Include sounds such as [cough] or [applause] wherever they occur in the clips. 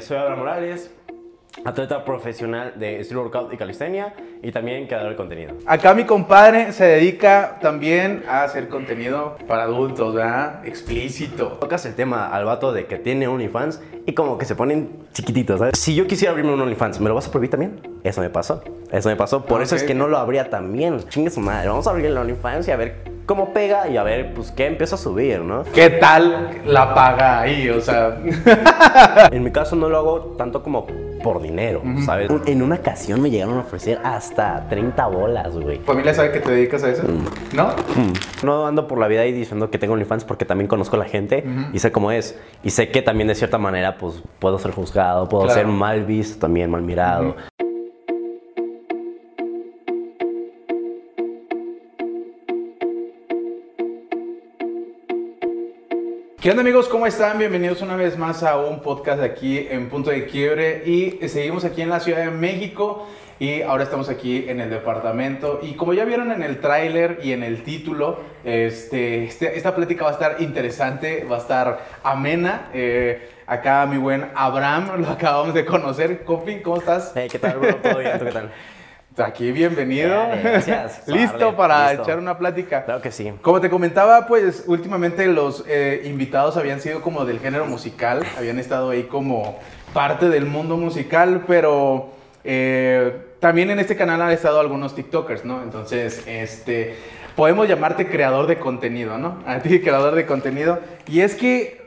Soy Abraham Morales, atleta profesional de Street Workout y Calistenia y también creador de contenido. Acá mi compadre se dedica también a hacer contenido para adultos, ¿verdad? Explícito. Tocas el tema al vato de que tiene OnlyFans y como que se ponen chiquititos, ¿sabes? Si yo quisiera abrirme un OnlyFans, ¿me lo vas a prohibir también? Eso me pasó. Eso me pasó. Por eso es que no lo abría también. Chingue su madre. Vamos a abrir el OnlyFans y a ver cómo pega y a ver, pues, qué empieza a subir, ¿no? ¿Qué tal la paga ahí? O sea, En mi caso no lo hago tanto como por dinero, ¿sabes? En una ocasión me llegaron a ofrecer hasta 30 bolas, güey. ¿familia sabe que te dedicas a eso? ¿No? No ando por la vida ahí diciendo que tengo OnlyFans porque también conozco a la gente y sé cómo es. Y sé que también de cierta manera pues puedo ser juzgado, puedo Claro. ser mal visto también, mal mirado. ¿Qué onda amigos? ¿Cómo están? Bienvenidos una vez más a un podcast aquí en Punto de Quiebre y seguimos aquí en la Ciudad de México y ahora estamos aquí en el departamento y como ya vieron en el tráiler y en el título, este, este- esta plática va a estar interesante, va a estar amena. Eh, acá mi buen Abraham, [laughs] lo acabamos de conocer. Copi, ¿cómo estás? Hey, ¿Qué tal, bro? ¿Todo bien? ¿Tú qué tal? [laughs] Aquí, bienvenido. Gracias. [laughs] Listo para listo. echar una plática. Claro que sí. Como te comentaba, pues últimamente los eh, invitados habían sido como del género musical, habían estado ahí como parte del mundo musical, pero eh, también en este canal han estado algunos TikTokers, ¿no? Entonces, este, podemos llamarte creador de contenido, ¿no? A ti, creador de contenido. Y es que,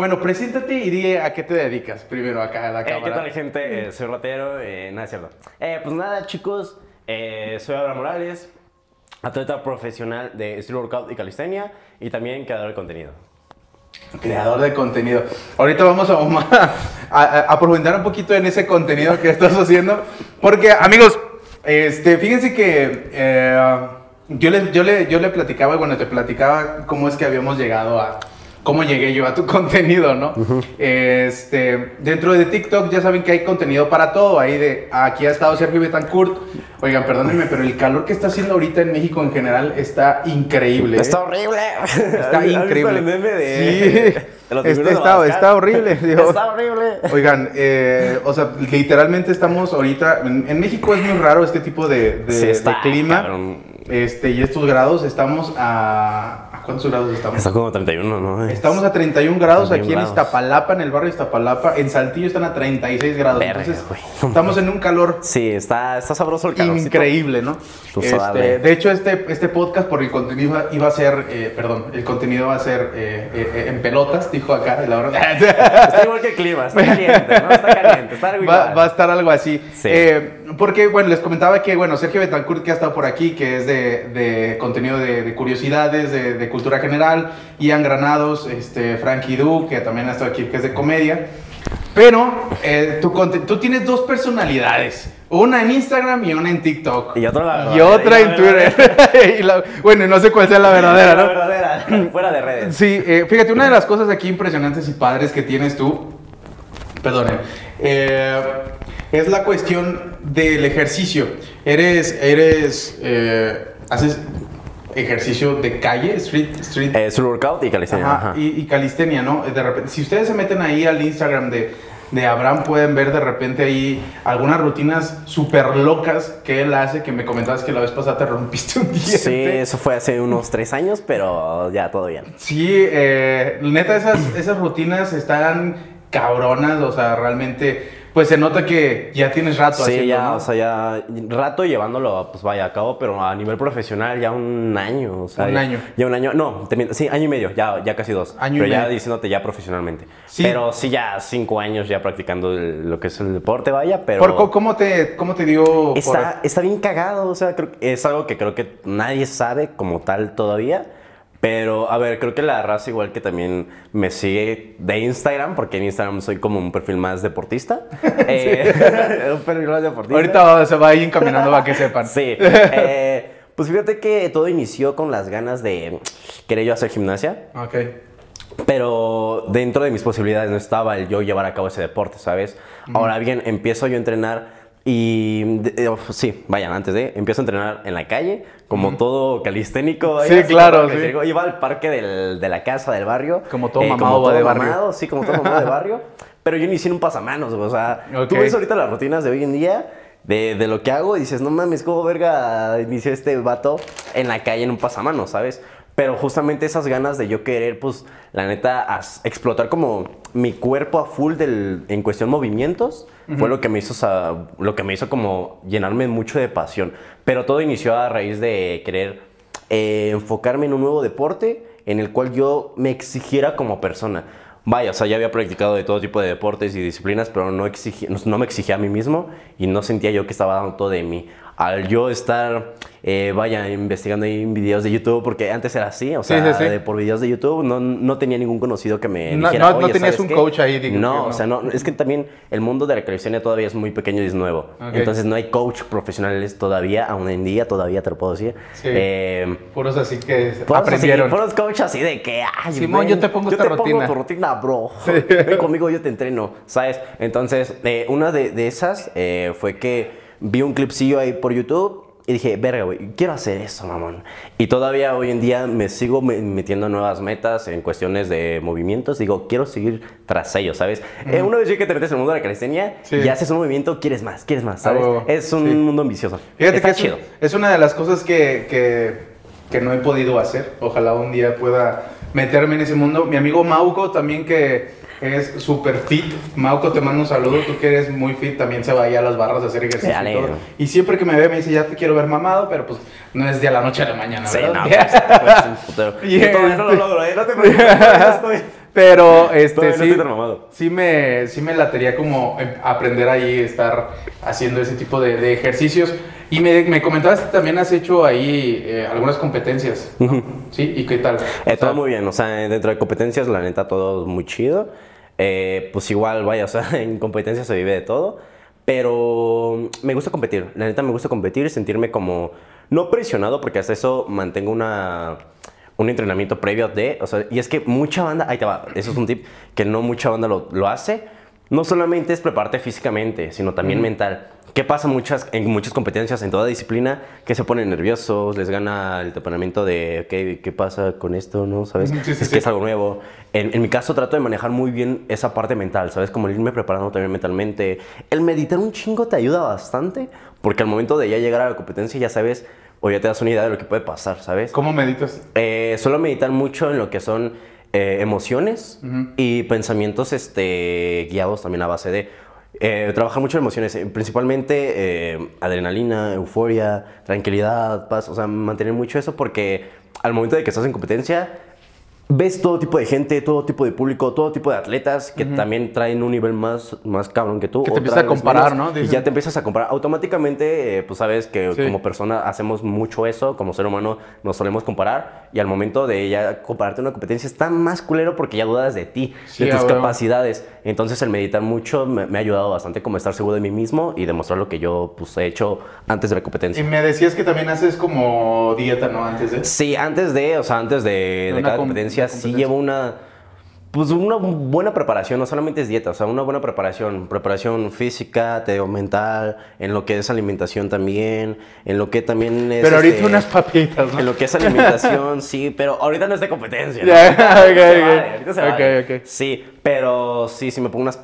bueno, preséntate y di a qué te dedicas primero acá a la Eh, ¿Qué cámara. tal, gente? Eh, soy ratero. eh, nada, es cierto. Eh, pues nada, chicos. soy Abraham Morales, atleta profesional de Street Workout y Calistenia y también creador de contenido. Creador de contenido. Ahorita vamos a, a, un poquito en ese contenido que estás haciendo. Porque, amigos, este, fíjense que yo, le, yo, le, yo le platicaba, bueno, te platicaba cómo es que habíamos llegado a. Cómo llegué yo a tu [laughs] contenido, ¿no? Este, dentro de TikTok ya saben que hay contenido para todo. Ahí de, aquí ha estado Sergio Betancourt. Oigan, perdónenme, pero el calor que está haciendo ahorita en México en general está increíble. ¿eh? Está horrible. Está ¿Has visto increíble. el meme de, Sí. [laughs] de los Este está- horrible, [laughs] digo. Está horrible. Oigan, eh, o sea, literalmente estamos ahorita. En, en México es muy raro este tipo de, de- Sí, está, de clima. cabrón. Este, y estos grados, estamos a. ¿A cuántos grados estamos? Está como 31, ¿no? Estamos a 31 grados 31 aquí grados. en Iztapalapa, en el barrio Iztapalapa. En Saltillo están a 36 grados. Verga, Entonces, güey. estamos en un calor Sí, está, está sabroso el calorcito. increíble, ¿no? Este, de hecho, este, este podcast por el contenido iba, a ser, eh, perdón, el contenido va a ser eh, eh, eh, en pelotas, dijo acá, la verdad. Está igual que el clima, está [laughs] caliente, ¿no? Está caliente, está algo Va, igual. va a estar algo así. Sí. Porque, bueno, les comentaba que, bueno, Sergio Betancourt, que ha estado por aquí, que es de, de contenido de, de curiosidades, de, de cultura general. Ian Granados, este, Frankie Du, que también ha estado aquí, que es de comedia. Pero eh, conte- tú tienes dos personalidades. Una en Instagram y una en TikTok. Y otra la Y en la Twitter. [laughs] Y la- bueno, no sé cuál sea la verdadera, La ¿no? verdadera, [laughs] fuera de redes. Sí, eh, fíjate, una de las cosas aquí impresionantes y padres que tienes tú, perdonen, eh, es la cuestión del ejercicio. Eres, eres, eh, haces ejercicio de calle, street, street, Street Workout y calistenia. ajá, ajá. Y, y calistenia, ¿no? De repente, si ustedes se meten ahí al Instagram de, de Abraham, pueden ver de repente ahí algunas rutinas súper locas que él hace, que me comentabas que la vez pasada te rompiste un diente. Sí, eso fue hace unos tres años, pero ya todo bien. Sí, eh, neta, esas, esas rutinas están cabronas, o sea, realmente, pues se nota que ya tienes rato Sí, haciendo, ya, ¿no? o sea, ya rato llevándolo, pues vaya a cabo, pero a nivel profesional ya un año, o sea, Un ya- año. Ya un año, no, te miento, sí, año y medio, ya, ya casi dos. Año y pero ya medio. diciéndote ya profesionalmente. Sí. Pero sí, ya cinco años ya practicando el- lo que es el deporte, vaya, pero... Por ¿cómo, te, ¿Cómo te dio? por- Está, está bien cagado, o sea, creo es algo que creo que nadie sabe como tal todavía. Pero, a ver, creo que la raza igual que también me sigue de Instagram, porque en Instagram soy como un perfil más deportista. [laughs] Eh, [laughs] un perfil más deportista. Ahorita se va ahí encaminando para que sepan. Sí. [laughs] eh, pues fíjate que todo inició con las ganas de querer yo hacer gimnasia. Ok. Pero dentro de mis posibilidades no estaba el yo llevar a cabo ese deporte, ¿sabes? Ahora bien, empiezo yo a entrenar y... de- eh, sí, vayan, antes de... Empiezo a entrenar en la calle, como todo calisténico. Sí, claro, como sí. Iba al parque del- de la casa, del barrio. Como todo eh, mamado va de barrio. mamado, sí, como todo mamado de [laughs] barrio. pero yo inicié en un pasamanos. O sea, Ok. tú ves ahorita las rutinas de hoy en día, de, de lo que hago, y dices, no mames, ¿cómo verga inició este vato en la calle en un pasamanos, ¿sabes? Pero justamente esas ganas de yo querer, pues, la neta, as- explotar como mi cuerpo a full del, en cuestión movimientos, fue lo que me hizo, lo que me hizo como llenarme mucho de pasión. Pero todo inició a raíz de querer eh, enfocarme en un nuevo deporte en el cual yo me exigiera como persona. Vaya, o sea, ya había practicado de todo tipo de deportes y disciplinas, pero no, exigí- no, no me exigía a mí mismo y no sentía yo que estaba dando todo de mí. Al yo estar, eh, vaya, investigando ahí en videos de YouTube, porque antes era así, o sea, Sí, sí, sí. de- por videos de YouTube, no, no tenía ningún conocido que me No- dijera, no- no "Oye, tenías ¿sabes un qué?". coach ahí, digo, No, o sea, no, es que también el mundo de la calistenia todavía es muy pequeño y es nuevo. Entonces no hay coach profesionales todavía, aún en día, todavía te lo puedo decir. Sí. Eh, Puros así que Puros aprendieron. Así, puros coach así de que, ay, Simón, yo te pongo esta yo te rutina". pongo tu rutina, bro. Ven conmigo, yo te entreno, ¿sabes? Entonces, eh, una de, de esas eh, fue que vi un clipcillo ahí por YouTube y dije, verga, güey, quiero hacer eso, mamón. Y todavía hoy en día me sigo me- metiendo en nuevas metas en cuestiones de movimientos. Digo, quiero seguir tras ellos, ¿sabes? Eh, una vez que te metes en el mundo de la calistenia Sí. y haces un movimiento, quieres más, quieres más, ¿sabes? huevo, es un sí. mundo ambicioso. Fíjate Está que es, chido. es una de las cosas que, que, que no he podido hacer. Ojalá un día pueda meterme en ese mundo. Mi amigo Mauco también que es súper fit. Mauco, te mando un saludo. Tú que eres muy fit, también se va ahí a las barras a hacer ejercicio Dale. y todo. Y siempre que me ve me dice, ya te quiero ver mamado, pero pues no es de la noche a la mañana, Sí, ¿verdad? no, [laughs] pues, pues, un putero. Y Yo todavía no lo logro, ¿eh? No te [laughs] preocupes, estoy. Pero este Todavía no sí, estoy tan mamado. sí me sí me latería como em, aprender ahí estar haciendo ese tipo de, de ejercicios y me, me comentabas que también has hecho ahí eh, algunas competencias ¿no? sí y qué tal Eh, todo sea, muy bien, o sea, dentro de competencias, la neta, todo muy chido. Eh, pues igual, vaya, [laughs] o sea, en competencias se vive de todo. Pero me gusta competir, la neta me gusta competir y sentirme como, no presionado, porque hasta eso mantengo una, un entrenamiento previo de, o sea, y es que mucha banda, ahí te va, eso es un tip, que no mucha banda lo, lo hace. No solamente es prepararte físicamente, sino también mental. ¿Qué pasa muchas, en muchas competencias, en toda disciplina, que se ponen nerviosos, les gana el temperamento de ¿qué, qué pasa con esto? ¿No? ¿Sabes? Sí, sí, es sí. que es algo nuevo. En, en mi caso trato de manejar muy bien esa parte mental, ¿sabes? Como el irme preparando también mentalmente. El meditar un chingo te ayuda bastante, porque al momento de ya llegar a la competencia ya sabes, o ya te das una idea de lo que puede pasar, ¿sabes? cómo meditas Eh, suelo meditar mucho en lo que son eh, emociones y pensamientos este, guiados también a base de eh, trabajar mucho en emociones, eh, principalmente eh, adrenalina, euforia, tranquilidad, paz, o sea, mantener mucho eso porque al momento de que estás en competencia ves todo tipo de gente, todo tipo de público, todo tipo de atletas que también traen un nivel más, más cabrón que tú. Que te o empiezas a comparar, menos, ¿no? Y ya te empiezas a comparar. Automáticamente, eh, pues sabes que Sí. como persona hacemos mucho eso, como ser humano nos solemos comparar y al momento de ya compararte una competencia está más culero porque ya dudas de ti, Sí, de tus capacidades. Entonces el meditar mucho me, me ha ayudado bastante como estar seguro de mí mismo y demostrar lo que yo pues, he hecho antes de la y competencia. me decías que también haces como dieta no antes de. Sí, antes de, o sea, antes de, cada com- competencia, sí llevo una, pues una buena preparación, no solamente es dieta, o sea, una buena preparación, preparación física, te digo, mental, en lo que es alimentación también, en lo que también es... pero ahorita este, unas papitas En no lo que es alimentación, sí, pero ahorita no es de competencia. ¿no? [laughs] Se ok. vale, ahorita se Ok, vale. ok. Sí, pero sí, sí me pongo unas,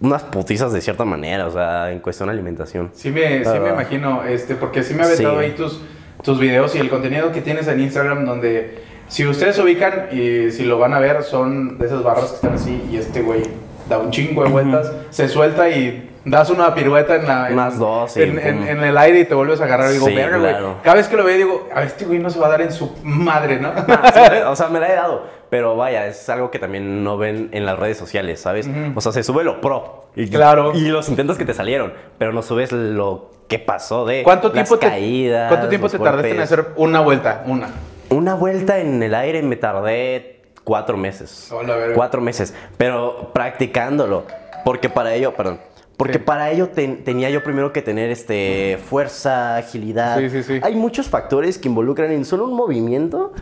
unas putizas de cierta manera, o sea, en cuestión de alimentación. Sí me, sí me imagino, este, porque sí me ha aventado Sí. ahí tus, tus videos y el contenido que tienes en Instagram donde si ustedes se ubican y si lo van a ver son de esas barras que están así y este güey da un chingo de vueltas, se suelta y das una pirueta en la... en- Unas dos, sí, en, en- en el aire y te vuelves a agarrar y digo, Sí, verga, güey. claro. Cada vez que lo veo digo, a este güey no se va a dar en su madre, ¿no? Ah, sí o sea, me la he dado. Pero vaya, es algo que también no ven en las redes sociales, ¿sabes? O sea, se sube lo pro. Y, Claro. Y los intentos que te salieron. Pero no subes lo que pasó de ¿Cuánto las tiempo te, caídas. ¿cuánto tiempo te tardaste en golpes. hacer una vuelta? Una. Una vuelta en el aire me tardé cuatro meses. Hola. Cuatro meses. Pero practicándolo. Porque para ello, perdón. Porque Sí. para ello ten- tenía yo primero que tener este fuerza, agilidad. Sí, sí, sí. Hay muchos factores que involucran en solo un movimiento,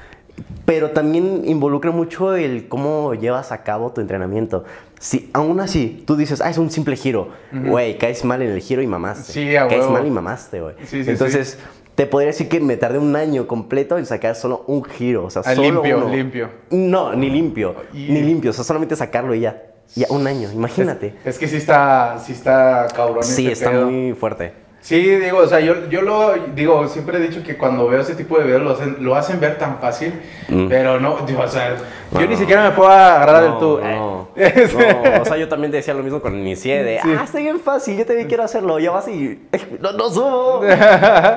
pero también involucra mucho el cómo llevas a cabo tu entrenamiento. Si aún así tú dices, ah, es un simple giro, güey, caes mal en el giro y mamaste. Sí, a Caes huevo. mal y mamaste, güey. Sí, sí, Entonces, te podría decir que me tardé un año completo en sacar solo un giro. O sea, Ah, solo limpio, uno. limpio. No, ni limpio. Y- Ni limpio. O sea, solamente sacarlo y ya. Ya, un año, imagínate. Es que sí está, sí está cabrón. Sí, está pedo. muy fuerte. Sí, digo, o sea, yo, yo lo digo, siempre he dicho que cuando veo ese tipo de videos lo hacen, lo hacen ver tan fácil, Mm. pero no, digo, o sea, yo ni siquiera me puedo agarrar del tú. No, Eh. [laughs] no, o sea, yo también decía lo mismo con inicié de, Sí. ah, está bien fácil, yo también quiero hacerlo, ya vas y, [laughs] no, no subo,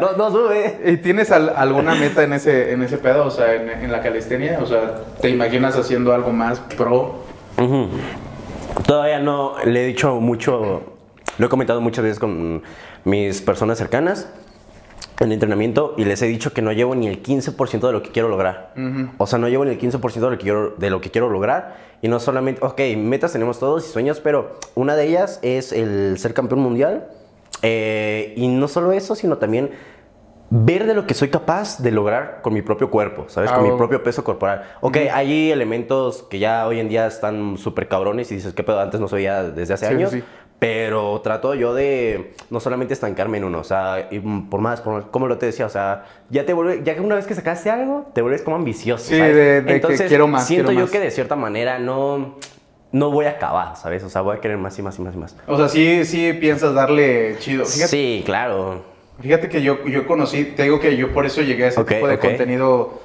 no, no sube. [laughs] ¿Y tienes al- alguna meta en ese, en ese pedo, o sea, en, en la calistenia? O sea, ¿te imaginas haciendo algo más pro? Todavía no, le he dicho mucho, lo he comentado muchas veces con mis personas cercanas en entrenamiento y les he dicho que no llevo ni el 15% de lo que quiero lograr. O sea, no llevo ni el 15% de lo, que quiero, de lo que quiero lograr. Y no solamente, ok, metas tenemos todos y sueños, pero una de ellas es el ser campeón mundial. Eh, y no solo eso, sino también ver de lo que soy capaz de lograr con mi propio cuerpo, ¿sabes? Ah, con mi propio peso corporal. Ok, hay elementos que ya hoy en día están súper cabrones y dices, ¿qué pedo? Antes no se veía desde hace sí, años. sí. Pero trato yo de no solamente estancarme en uno, o sea, y por más, por más, como lo te decía, o sea, ya te vuelve, ya que una vez que sacaste algo, te vuelves como ambicioso. Sí, ¿sabes? de- de que Entonces, quiero más, Siento quiero yo más. que de cierta manera no, no voy a acabar, ¿sabes? O sea, voy a querer más y más y más y más. O sea, sí, sí piensas darle chido. Fíjate, Sí, claro. fíjate que yo, yo conocí, te digo que yo por eso llegué a ese tipo de contenido.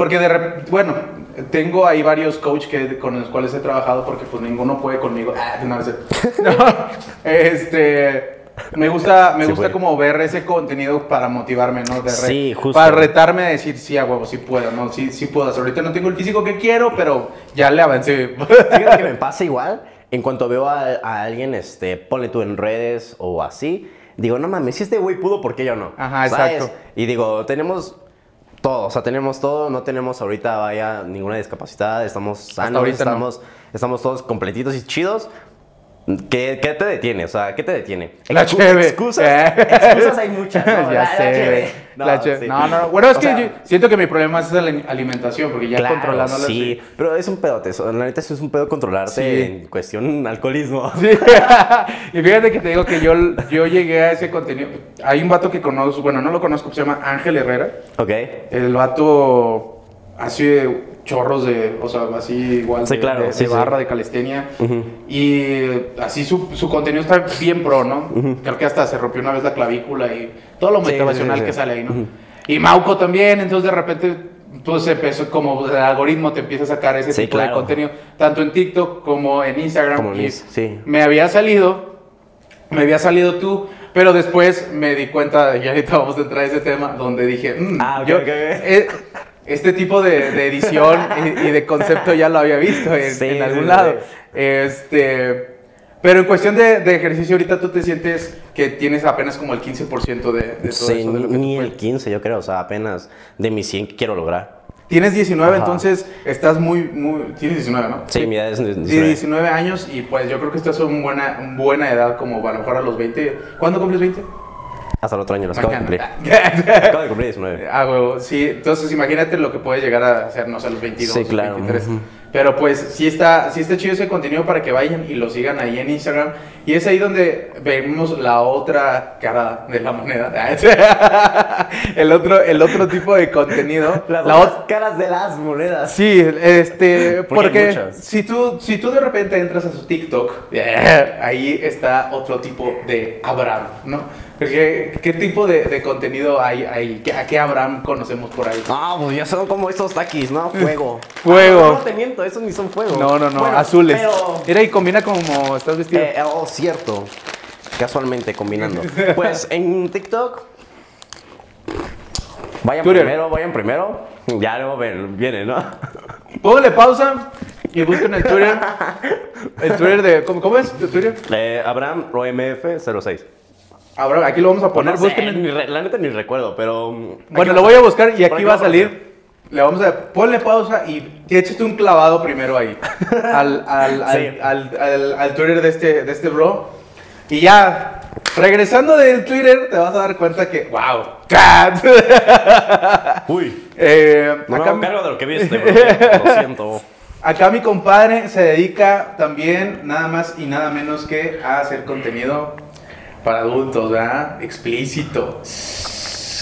Porque de repente, bueno, tengo ahí varios coach que, con los cuales he trabajado porque pues ninguno puede conmigo. Ah, no, no [laughs] este, me gusta, me Sí gusta puede. como ver ese contenido para motivarme, ¿no? De re- Sí, justo. Para retarme a decir, sí, a huevo, sí puedo, ¿no? Sí, sí puedo. hacer. Ahorita no tengo el físico que quiero, pero ya le avancé. Fíjate que [laughs] me pasa igual. En cuanto veo a, a alguien, este, ponle tú en redes o así, digo, no mames, si este güey pudo, ¿por qué yo no? Ajá, ¿Sabes? exacto. Y digo, tenemos todo, o sea, tenemos todo, no tenemos ahorita, vaya, ninguna discapacidad, estamos sanos, no. estamos, estamos todos completitos y chidos. ¿Qué, qué te detiene? O sea, ¿qué te detiene? La. Excusas, [laughs] excusas hay muchas. ¿no? ya La- la sé. cheve. No, la cheve. sí. no, no, no. Bueno, es O que sea, yo siento que mi problema es la alimentación, porque ya Claro, controlándola. sí, pero es un pedote, eso, la neta eso es un pedo controlarte Sí. en cuestión alcoholismo. [laughs] Sí. [laughs] y fíjate que te digo que yo, yo llegué a ese contenido. Hay un vato que conozco, bueno, no lo conozco, se llama Ángel Herrera. Ok. El vato hace chorros de, o sea, así igual Sí, de, claro, de- sí, de sí. barra, de calistenia. Y así su, su contenido está bien pro, ¿no? Creo que hasta se rompió una vez la clavícula y todo lo motivacional sí, sí, que sale ahí, ¿no? Y Mauco también, entonces de repente pues empezó como el algoritmo te empieza a sacar ese tipo de contenido, tanto en TikTok como en Instagram. Como y. Me había salido, me había salido tú, pero después me di cuenta, y ahorita vamos a entrar a ese tema, donde dije, mm, Ah, yo, ok, ok. eh, este tipo de, de edición y, y de concepto ya lo había visto en, Sí, en algún sí, lado. sí. Este, pero en cuestión de, de ejercicio, ahorita tú te sientes que tienes apenas como el 15% de, de todo Sí, eso. de lo que ni el puedes. 15, yo creo. O sea, apenas de mis 100 que quiero lograr. Tienes 19, Ajá. entonces estás muy, muy... Tienes 19, ¿no? Sí, mi edad es Sí, 19. 19 años y pues yo creo que estás en buena, buena edad como a lo mejor a los 20. ¿Cuándo cumples 20? Hasta el otro año los acabo de cumplir. [laughs] Acabo de cumplir 19. Ah, huevo, sí. Entonces imagínate lo que puede llegar a hacer, no sé, a los 22, Sí, claro. 23. Ujú. Pero pues sí está, sí está chido ese contenido para que vayan y lo sigan ahí en Instagram. Y es ahí donde vemos la otra cara de la moneda. [laughs] el, otro, el otro tipo de contenido. [laughs] Las la otras caras de las monedas. Sí, este, Porque si tú, si tú de repente entras a su TikTok, [laughs] ahí está otro tipo de Abraham, ¿no? ¿Qué tipo de, de contenido hay ahí? ¿Qué- ¿A qué Abraham conocemos por ahí? Ah, pues ya son como estos taquis, ¿no? Fuego. [laughs] Fuego. Ah, no, te miento, esos ni son fuego. No, no, no, Bueno, azules. Pero. Mira, y combina como estás vestido. Eh, oh, cierto. Casualmente combinando. [laughs] Pues en TikTok. Vayan Twitter. primero, vayan primero. Ya luego ven- viene, ¿no? [laughs] Póngale pausa y busquen el Twitter. El Twitter de. ¿Cómo, cómo es? ¿El Twitter? Eh, Abraham OMF06. Abraham, aquí lo vamos a poner. No sé, busquen el- ni re- la neta ni recuerdo, pero. Bueno, lo voy a buscar y aquí va a salir. Le vamos a ponle pausa y échate un clavado primero ahí [laughs] al, al, al, Sí. al, al- al Twitter de este, de este bro. Y ya, regresando del Twitter, te vas a dar cuenta que, wow, cat. [laughs] Uy. [laughs] Eh, No me acá, cargo de lo que viste, bro. Lo siento. acá mi compadre se dedica también nada más y nada menos que a hacer contenido para adultos, ¿verdad? Explícito.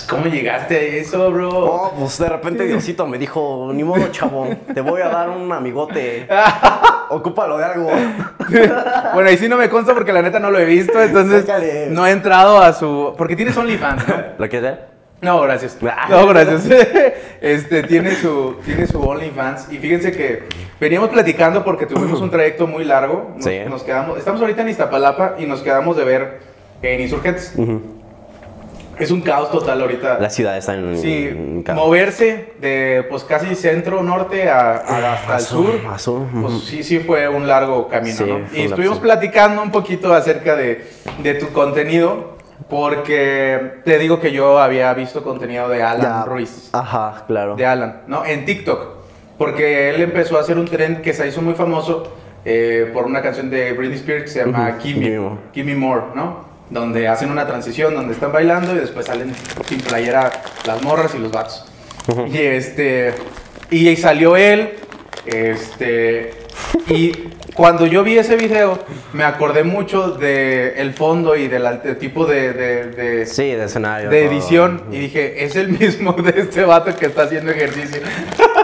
¿Cómo llegaste a eso, bro? Oh, pues de repente Diosito me dijo, ni modo, chavo, te voy a dar un amigote. [laughs] ocúpalo de algo. [laughs] bueno, ahí sí no me consta porque la neta no lo he visto, entonces Sácale. no he entrado a su... Porque tienes OnlyFans, ¿no? ¿Lo quieres ver? No, gracias. Ah. No, gracias. [laughs] Este, tiene su, tiene su OnlyFans. Y fíjense que veníamos platicando porque tuvimos un trayecto muy largo. Nos, Sí. nos quedamos, estamos ahorita en Iztapalapa y nos quedamos de ver en Insurgentes. Es un caos total ahorita. La ciudad está en. Sí, en ca- moverse de pues casi centro norte a, a- hasta el sur, pues sí, sí fue un largo camino, Sí, ¿no? Y estuvimos platicando un poquito acerca de, de tu contenido, porque te digo que yo había visto contenido de Alan Ya. Ruiz, Ajá, claro. de Alan, ¿no? En TikTok, porque él empezó a hacer un tren que se hizo muy famoso eh, por una canción de Britney Spears que se llama Gimme More. Gimme More, ¿no? Donde hacen una transición, donde están bailando y después salen sin playera las morras y los vatos. Y este. Y salió él. Este. Y cuando yo vi ese video, me acordé mucho del el fondo y del del tipo de, de- de- Sí, de escenario. de todo. edición. Y dije, es el mismo de este vato que está haciendo ejercicio.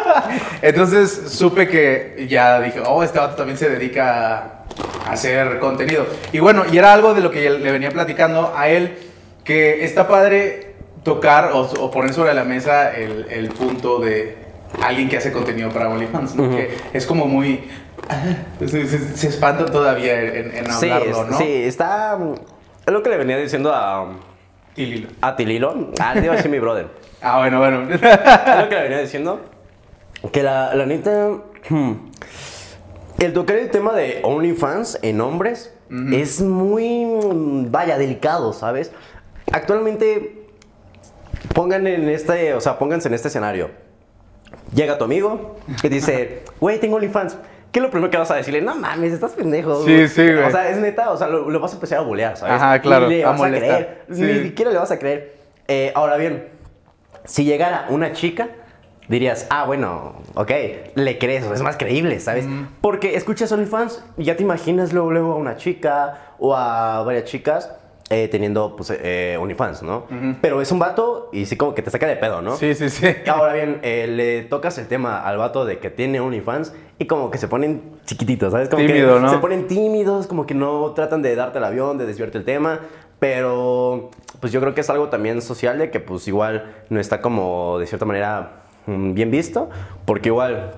[laughs] Entonces supe que ya dije, oh, este vato también se dedica a hacer contenido. Y bueno, y era algo de lo que le venía platicando a él, que está padre tocar o, o poner sobre la mesa el, el punto de alguien que hace contenido para OnlyFans, ¿no? Ujú. Que es como muy... Se, se- se espantan todavía en, en Sí, hablarlo, es- ¿no? sí, está. Es lo que le venía diciendo a. Y Lilo. A Tililo. Ah, le iba a decir mi brother. Ah, bueno, bueno. Es lo que le venía diciendo. Que la, la neta. hmm, El tocar el tema de OnlyFans en hombres es muy. Vaya, delicado, ¿sabes? Actualmente. Pongan en este. O sea, pónganse en este escenario. Llega tu amigo y dice, [laughs] güey, tengo OnlyFans. ¿Qué es lo primero que vas a decirle? No mames, estás pendejo. Sí, sí, güey. O sea, es neta, o sea, lo, lo vas a empezar a bulear, ¿sabes? Ajá, claro, Ni le a vas a, molestar. creer. Sí. Ni siquiera le vas a creer. Eh, ahora bien, si llegara una chica, dirías, ah, bueno, ok, le crees, es más creíble, ¿sabes? Porque escuchas OnlyFans y ya te imaginas luego, luego a una chica o a varias chicas eh, teniendo, pues, eh, OnlyFans, ¿no? Pero es un vato y sí como que te saca de pedo, ¿no? Sí, sí, sí. Ahora bien, eh, le tocas el tema al vato de que tiene OnlyFans y como que se ponen chiquititos, ¿sabes? Como Tímido, que ¿no? Se ponen tímidos, como que no tratan de darte el avión, de desviarte el tema, pero pues yo creo que es algo también social de que pues igual no está como de cierta manera bien visto, porque igual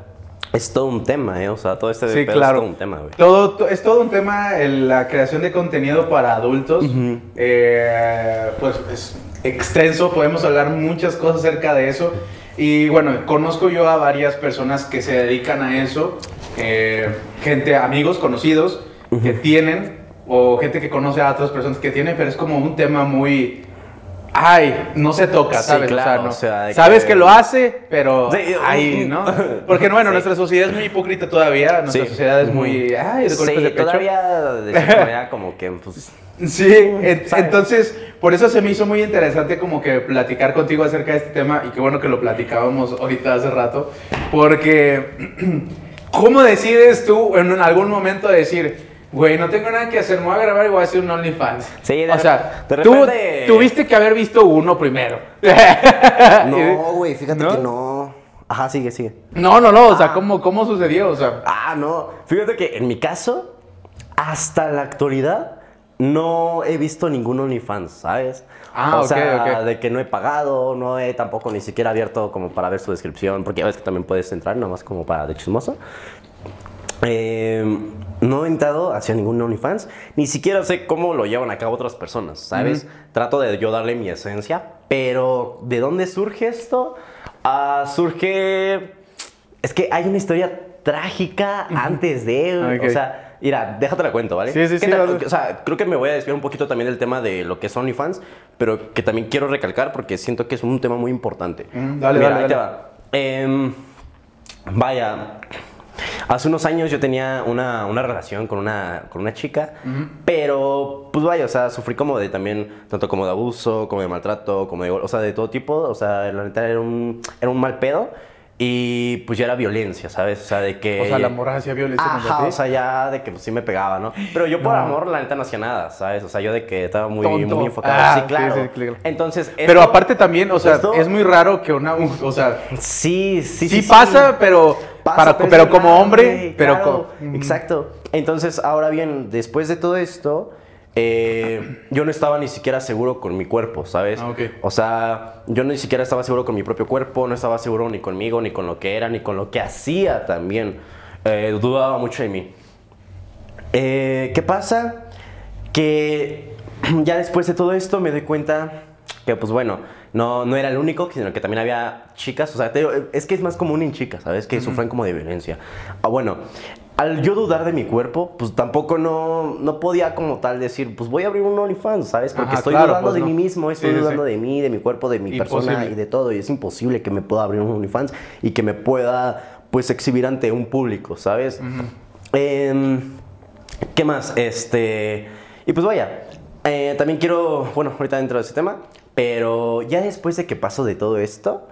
es todo un tema, ¿eh? O sea, todo este Sí, pedo claro. es todo un tema, güey. Todo, to- es todo un tema el- la creación de contenido para adultos. Eh, pues es extenso, podemos hablar muchas cosas acerca de eso. Y bueno, conozco yo a varias personas que se dedican a eso, eh, gente, amigos, conocidos, que tienen, o gente que conoce a otras personas que tienen, pero es como un tema muy... Ay, no se toca, Sí, ¿sabes? claro, no- o sea, de sabes que- que... lo hace, pero Sí, ahí, ¿no? [laughs] Porque bueno, Sí. nuestra sociedad es muy hipócrita todavía, nuestra sociedad es muy... Ay, de golpes Sí, de pecho. todavía de como que pues... [laughs] Sí, entonces por eso se me hizo muy interesante como que platicar contigo acerca de este tema y qué bueno que lo platicábamos ahorita hace rato, porque [clears throat] ¿cómo decides tú en algún momento decir, güey, no tengo nada que hacer, me voy a grabar y voy a hacer un OnlyFans? Sí, de o sea, de tú tuviste que haber visto uno primero. [laughs] No, güey, fíjate ¿No? que no. Ajá, sigue, sigue. No, no, no, o sea, ¿cómo, cómo sucedió? O sea, Ah, no. Fíjate que en mi caso, hasta la actualidad, no he visto ningún OnlyFans, ¿sabes? Ah, o ok, sea, de que no he pagado, no he tampoco ni siquiera abierto como para ver su descripción, porque ya ves que también puedes entrar, nomás como para de chismoso. Eh, no he entrado hacia ningún OnlyFans, ni siquiera sé cómo lo llevan a cabo otras personas, ¿sabes? Trato de yo darle mi esencia, pero ¿de dónde surge esto? Ah, surge... Es que hay una historia trágica antes de... Ok. O sea, mira, déjate la cuento, ¿vale? Sí, sí, ¿Qué sí, tal? O sea, creo que me voy a desviar un poquito también del tema de lo que es OnlyFans, pero que también quiero recalcar porque siento que es un tema muy importante. Mm, dale, Mira, dale, ahí te va. Em, vaya, hace unos años yo tenía una, una relación con una, con una chica, pero pues vaya, o sea, sufrí como de también, tanto como de abuso, como de maltrato, como de, o sea, de todo tipo, o sea, la neta era un, era un mal pedo. Y pues ya era violencia, ¿sabes? O sea, de que... o sea, la morra hacía violencia Ajá, o sea, ya de que pues, sí me pegaba, ¿no? Pero yo por No. amor, la neta, no hacía nada, ¿sabes? O sea, yo de que estaba muy, Tonto. muy enfocado. Ah, sí, claro. sí, claro. Entonces, Pero aparte también, o sea, esto- es muy raro que una, o sea, Sí, sí, sí, sí. pasa, pero pasa Para- pero como hombre, pero Ujú. Exacto. Entonces, ahora bien, después de todo esto, eh, yo no estaba ni siquiera seguro con mi cuerpo, ¿sabes? Ah. O sea, yo ni siquiera estaba seguro con mi propio cuerpo, no estaba seguro ni conmigo, ni con lo que era, ni con lo que hacía también. Eh, dudaba mucho de mí. Eh, ¿Qué pasa? Que [clears throat] ya después de todo esto me doy cuenta que, pues bueno, no, no era el único, sino que también había chicas. O sea, te digo, es que es más común en chicas, ¿sabes? Que sufren como de violencia. Ah, bueno, al yo dudar de mi cuerpo, pues tampoco no, no podía como tal decir, pues voy a abrir un OnlyFans, ¿sabes? Porque Ajá, estoy claro, dudando pues de no. mí mismo, estoy Sí, dudando sí. de mí, de mi cuerpo, de mi persona y de todo. Y es imposible que me pueda abrir un OnlyFans y que me pueda, pues, exhibir ante un público, ¿sabes? Em, ¿Qué más? Este. Y pues vaya. eh, también quiero. Bueno, ahorita dentro de ese tema. Pero ya después de que paso de todo esto.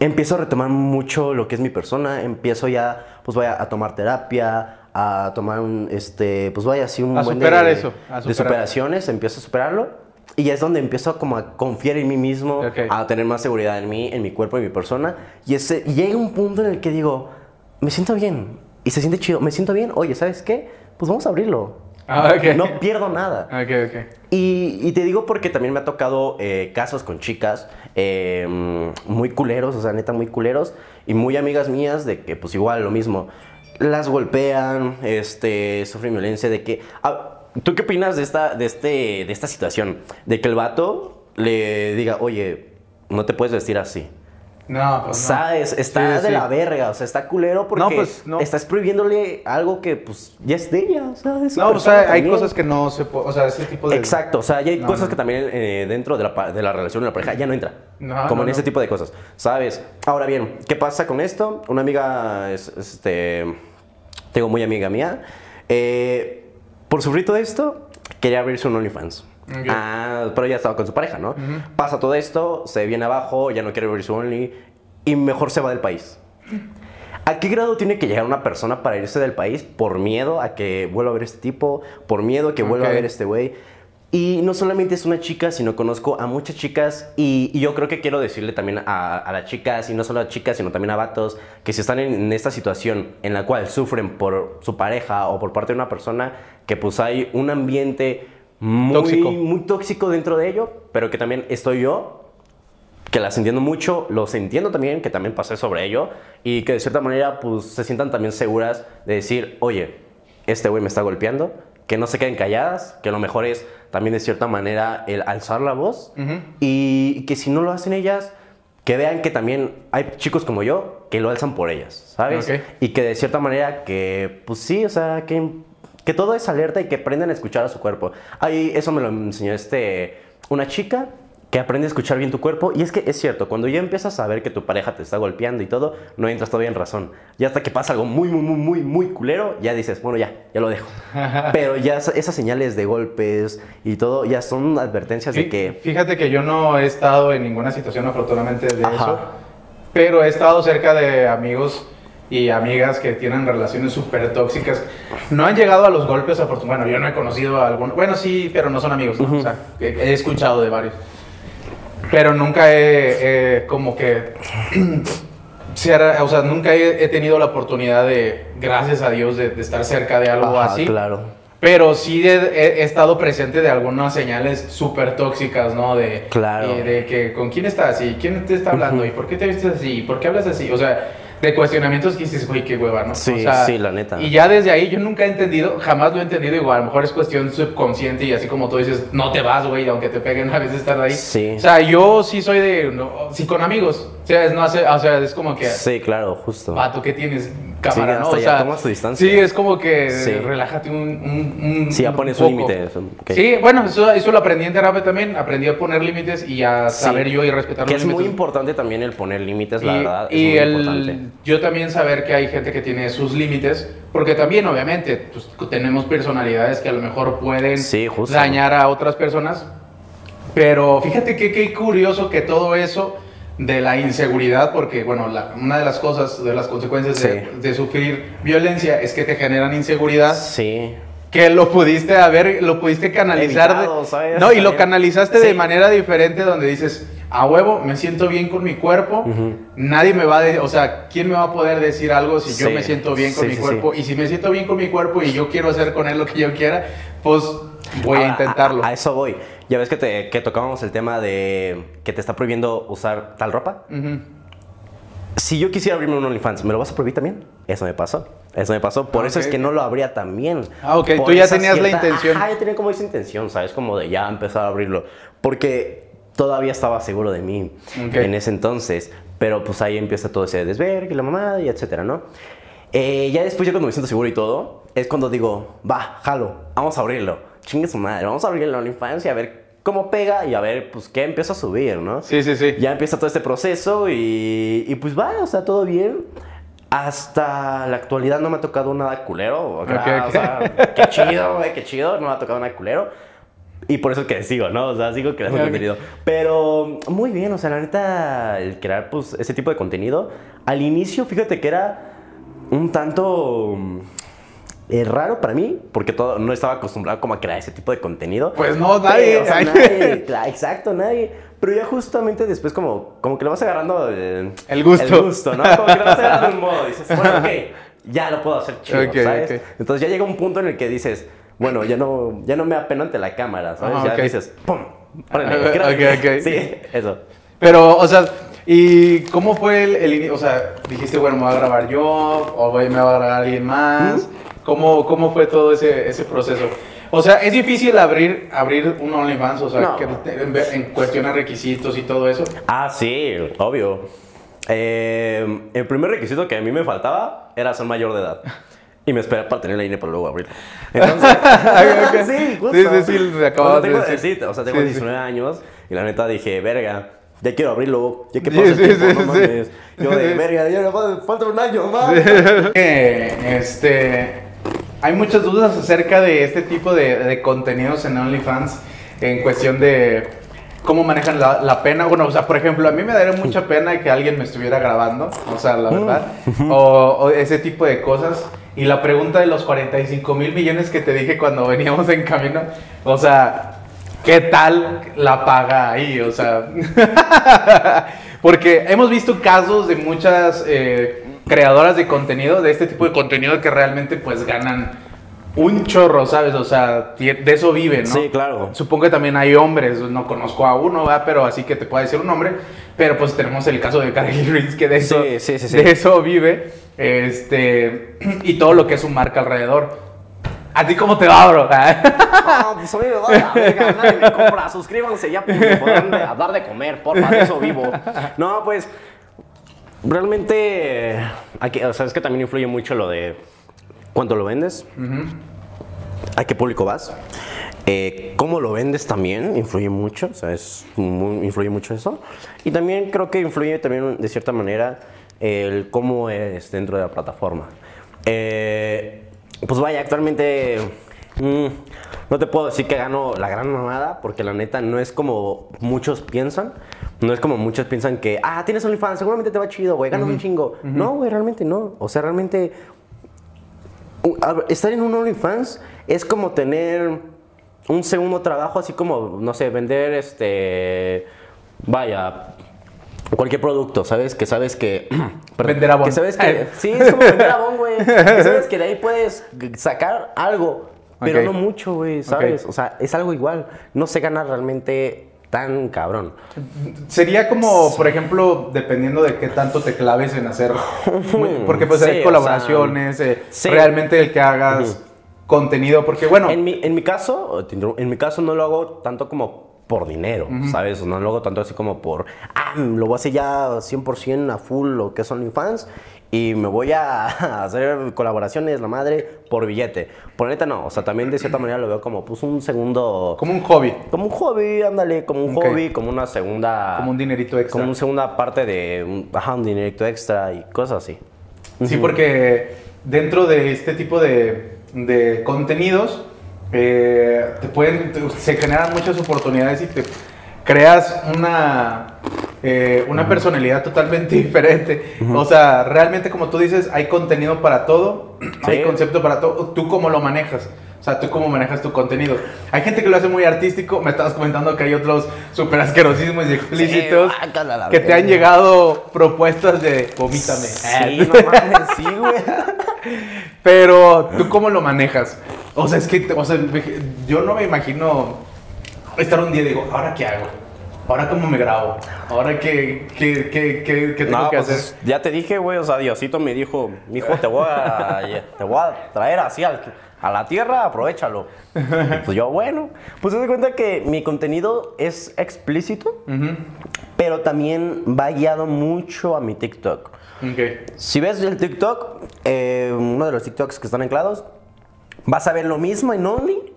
Empiezo a retomar mucho lo que es mi persona. Empiezo ya, pues vaya, a tomar terapia. A tomar un. Este. Pues vaya, así un A buen superar de, eso, a de superar. superaciones. Empiezo a superarlo. Y ya es donde empiezo como a confiar en mí mismo. A tener más seguridad en mí, en mi cuerpo, en mi persona. Y, ese, y llega un punto en el que digo, me siento bien. Y se siente chido, me siento bien. Oye, ¿sabes qué? Pues vamos a abrirlo. Ah, ok. No pierdo nada. [laughs] Ok, ok. Y, y te digo porque también me ha tocado eh, casos con chicas eh, muy culeros, o sea, neta, muy culeros. Y muy amigas mías de que, pues igual, lo mismo. Las golpean, este, sufren violencia, de que... ah, ¿Tú qué opinas de esta, de, este, de esta situación? De que el vato le diga, oye, no te puedes vestir así. No, pues no. ¿Sabes? Está Sí, de sí. la verga, o sea, está culero porque No, pues, no. estás prohibiéndole algo que, pues, ya es de ella, o sea, es su No, o sea, hay también. cosas que no se puede, o sea, ese tipo de... Exacto, o sea, ya hay cosas que también eh, dentro de la, de la relación de la pareja ya no entra. Como en ese tipo de cosas, ¿sabes? Ahora bien, ¿qué pasa con esto? Una amiga, es- este, tengo muy amiga mía, eh, por sufrir todo esto, quería abrirse un OnlyFans. Ok. Ah, pero ya estaba con su pareja, ¿no? Pasa todo esto, se viene abajo, ya no quiere abrir su Only y mejor se va del país. ¿A qué grado tiene que llegar una persona para irse del país por miedo a que vuelva a ver este tipo, por miedo a que vuelva a ver este güey? Y no solamente es una chica, sino conozco a muchas chicas y, y yo creo que quiero decirle también a, a las chicas, y no solo a chicas, sino también a vatos, que si están en, en esta situación en la cual sufren por su pareja o por parte de una persona, que pues hay un ambiente muy Tóxico. muy tóxico dentro de ello, pero que también estoy yo, que las entiendo mucho, los entiendo también, que también pasé sobre ello, y que de cierta manera pues se sientan también seguras de decir, oye, este güey me está golpeando, que no se queden calladas, que lo mejor es también de cierta manera el alzar la voz, y que si no lo hacen ellas, que vean que también hay chicos como yo que lo alzan por ellas, ¿sabes? Ok. Y que de cierta manera que, pues sí, o sea, que, que todo es alerta y que aprendan a escuchar a su cuerpo. Ahí eso me lo enseñó este, una chica que aprende a escuchar bien tu cuerpo. Y es que es cierto, cuando ya empiezas a ver que tu pareja te está golpeando y todo, no entras todavía en razón. Ya hasta que pasa algo muy, muy, muy, muy, muy culero, ya dices, bueno, ya, ya lo dejo. [laughs] Pero ya esa- esas señales de golpes y todo, ya son advertencias de que... Fíjate que yo no he estado en ninguna situación afortunadamente de Ajá. eso, pero he estado cerca de amigos y amigas que tienen relaciones súper tóxicas. No han llegado a los golpes afortunadamente. Bueno, yo no he conocido a alguno. Bueno, sí, pero no son amigos. ¿no? O sea, he, he escuchado de varios. Pero nunca he, como que... [clears throat] o sea, nunca he, he tenido la oportunidad de, gracias a Dios, de, de estar cerca de algo Ajá, así. Claro. Pero sí he, estado presente de algunas señales súper tóxicas, ¿no? De, Claro. de que con quién estás y quién te está hablando y por qué te vistes así y por qué hablas así. O sea, de cuestionamientos que dices, güey, qué hueva, ¿no? Sí, O sea, sí, la neta. Y ya desde ahí yo nunca he entendido, jamás lo he entendido igual. A lo mejor es cuestión subconsciente y así como tú dices, no te vas, güey, aunque te peguen a veces estar ahí. Sí. O sea, yo sí soy de, no, sí con amigos. O sea, es, no hace, o sea, es como que... Sí, claro, justo. Vato, ¿qué tienes? Cámara, Sí, ¿no? O ya sea, tomas tu distancia. Sí, es como que Sí. relájate un, un, un- Sí, ya pones un límite. Sí, bueno, eso, eso lo aprendí en terapia también. Aprendí a poner límites y a Sí. saber yo y respetar Que los es muy límites. importante también el poner límites, la y, verdad. Es y muy el, importante. yo también saber que hay gente que tiene sus límites, porque también obviamente pues, tenemos personalidades que a lo mejor pueden dañar a otras personas, pero fíjate que qué curioso que todo eso de la inseguridad, porque bueno, la- una de las cosas, de las consecuencias de, Sí. de sufrir violencia es que te generan inseguridad, Sí. que lo pudiste haber, lo pudiste canalizar. de- Evitado, ¿sabes? no, y lo canalizaste Sí. de manera diferente donde dices, a huevo, me siento bien con mi cuerpo, nadie me va a decir, o sea, ¿quién me va a poder decir algo si yo me siento bien con mi cuerpo? Y si me siento bien con mi cuerpo y yo quiero hacer con él lo que yo quiera, pues voy a intentarlo. A, a eso voy. Ya ves que, te, que tocábamos el tema de que te está prohibiendo usar tal ropa. Ujú. Si yo quisiera abrirme un OnlyFans, ¿me lo vas a prohibir también? Eso me pasó. Eso me pasó. Por Ah, eso es que no lo abría también. Ah, ok. Por Tú ya tenías la intención. Ajá, yo tenía como esa intención, ¿sabes? Como de ya empezar a abrirlo. Porque todavía estaba seguro de mí Ok. en ese entonces. Pero pues ahí empieza todo ese desvergue, la mamada y etcétera, ¿no? Eh, ya después, ya cuando me siento seguro y todo, es cuando digo, va, jalo, vamos a abrirlo. Chingue su madre, vamos a abrir el OnlyFans y a ver cómo pega y a ver, pues, qué empieza a subir, ¿no? Sí, sí, sí. Ya empieza todo este proceso y, y pues va, o sea, todo bien. Hasta la actualidad no me ha tocado nada culero. O sea, Ok, ok. o sea, qué chido, güey, qué chido. No me ha tocado nada culero. Y por eso es que sigo, ¿no? O sea, sigo creando Ok. contenido. Pero muy bien, o sea, la neta, el crear pues ese tipo de contenido. Al inicio, fíjate que era un tanto eh, raro para mí, porque todo, no estaba acostumbrado como a crear ese tipo de contenido. Pues no, nadie. Pero, o sea, [laughs] nadie, exacto, nadie. Pero ya justamente después como, como que le vas agarrando el, El gusto. el gusto, ¿no? Como que le vas agarrando el modo. Dices, bueno, [laughs] ok, ya lo puedo hacer chido, ¿sabes? Entonces ya llega un punto en el que dices, bueno, ya no, ya no me apeno ante la cámara, ¿sabes? Ah, ya dices, ¡pum! órale, Ah. [laughs] Sí, eso. Pero, o sea, ¿y cómo fue el, el O sea, dijiste, bueno, me voy a grabar yo, o voy- me va a grabar alguien más. ¿Cómo, ¿Cómo fue todo ese, ese proceso? O sea, es difícil abrir, abrir un OnlyFans, o sea, No. que te- en, en cuestión a requisitos y todo eso. Ah, sí, obvio. Eh, el primer requisito que a mí me faltaba era ser mayor de edad. Y me esperé para tener la INE para luego abrirlo. Entonces, [laughs] sí, justo. Sí, sí, sí, acabas tengo, de decir. sí, o sea, tengo Sí, sí. 19 años y la neta dije, verga, ya quiero abrirlo. Ya que Sí, pasa el sí, tiempo, sí, no sí. mames. Yo de, [laughs] verga, ya me falta un año más. [laughs] Eh, este, hay muchas dudas acerca de este tipo de, de contenidos en OnlyFans en cuestión de cómo manejan la, la pena. Bueno, o sea, por ejemplo, a mí me daría mucha pena que alguien me estuviera grabando, o sea, la verdad, o, o ese tipo de cosas. Y la pregunta de los 45 mil millones que te dije cuando veníamos en camino, o sea, ¿qué tal la paga ahí? O sea, [laughs] porque hemos visto casos de muchas eh, creadoras de contenido, de este tipo de contenido que realmente pues ganan un chorro, ¿sabes? O sea, de eso viven, ¿no? Sí, claro. Supongo que también hay hombres, no conozco a uno, ¿verdad? Pero así que te puede decir un hombre. Pero pues tenemos el caso de Carly [laughs] Ruiz, que de eso, Sí, sí, sí, sí. de eso vive. Este, y todo lo que es su marca alrededor. ¿A ti cómo te va, bro? No, [laughs] pues a mí me va a la verga, nadie me compra. Suscríbanse ya, pues me podrán de- dar de comer, porfa, de eso vivo. No, pues, realmente, aquí, o sea, es que también influye mucho lo de cuánto lo vendes, a qué público vas, eh, cómo lo vendes también influye mucho, o sea, es muy- influye mucho eso. Y también creo que influye también de cierta manera el cómo es dentro de la plataforma. Eh, pues vaya, actualmente mm, no te puedo decir que gano la gran mamada, porque la neta no es como muchos piensan. No es como muchos piensan que, ah, tienes OnlyFans, seguramente te va chido, güey, ganas un chingo. No, güey, realmente no. O sea, realmente estar en un OnlyFans es como tener un segundo trabajo, así como, no sé, vender este. Vaya. Cualquier producto, ¿sabes? Que sabes que. [clears throat] Vender Avon. Que sabes que. Sí, es como vender Avon, güey. [laughs] Que sabes que de ahí puedes sacar algo, pero no mucho, güey, ¿sabes? O sea, es algo igual. No se gana realmente tan cabrón. Sería como, por ejemplo, dependiendo de qué tanto te claves en hacer. [laughs] Porque pues Sí, hay o colaboraciones, eh, sí. realmente el que hagas contenido. Porque bueno, En mi, en mi caso, en mi caso no lo hago tanto como por dinero, ¿sabes? No lo hago tanto así como por, ah, lo voy a hacer ya 100% a full lo que son OnlyFans y me voy a [laughs] hacer colaboraciones, la madre, por billete. Por neta no, o sea, también de cierta manera lo veo como pues un segundo... como un hobby, Como un hobby, ándale, como un hobby, como una segunda... como un dinerito extra. Como una segunda parte de, un, ajá, un dinerito extra y cosas así. Sí, porque dentro de este tipo de, de contenidos eh, te pueden, te- se generan muchas oportunidades y te creas una, eh, una personalidad totalmente [laughs] diferente. O sea, realmente como tú dices, hay contenido para todo, [clears throat] hay concepto para todo. ¿Tú cómo lo manejas? O sea, ¿tú cómo manejas tu contenido? Hay gente que lo hace muy artístico. Me estabas comentando que hay otros súper asquerosísimos y explícitos. Sí, que te han llegado propuestas de vomítame. Sí, [laughs] no mames, sí, güey. Pero, ¿tú cómo lo manejas? O sea, es que, o sea, yo no me imagino estar un día y digo, ¿ahora qué hago? ¿Ahora cómo me grabo? ¿Ahora qué, qué, qué, qué, qué tengo No, que pues hacer? ya te dije, güey, o sea, Diosito me dijo, hijo, te voy a, te voy a traer así al- a la tierra, aprovechalo. Y pues yo, bueno, pues se da cuenta que mi contenido es explícito, pero también va guiado mucho a mi TikTok. Ok. Si ves el TikTok, eh, uno de los TikToks que están anclados, vas a ver lo mismo en Only,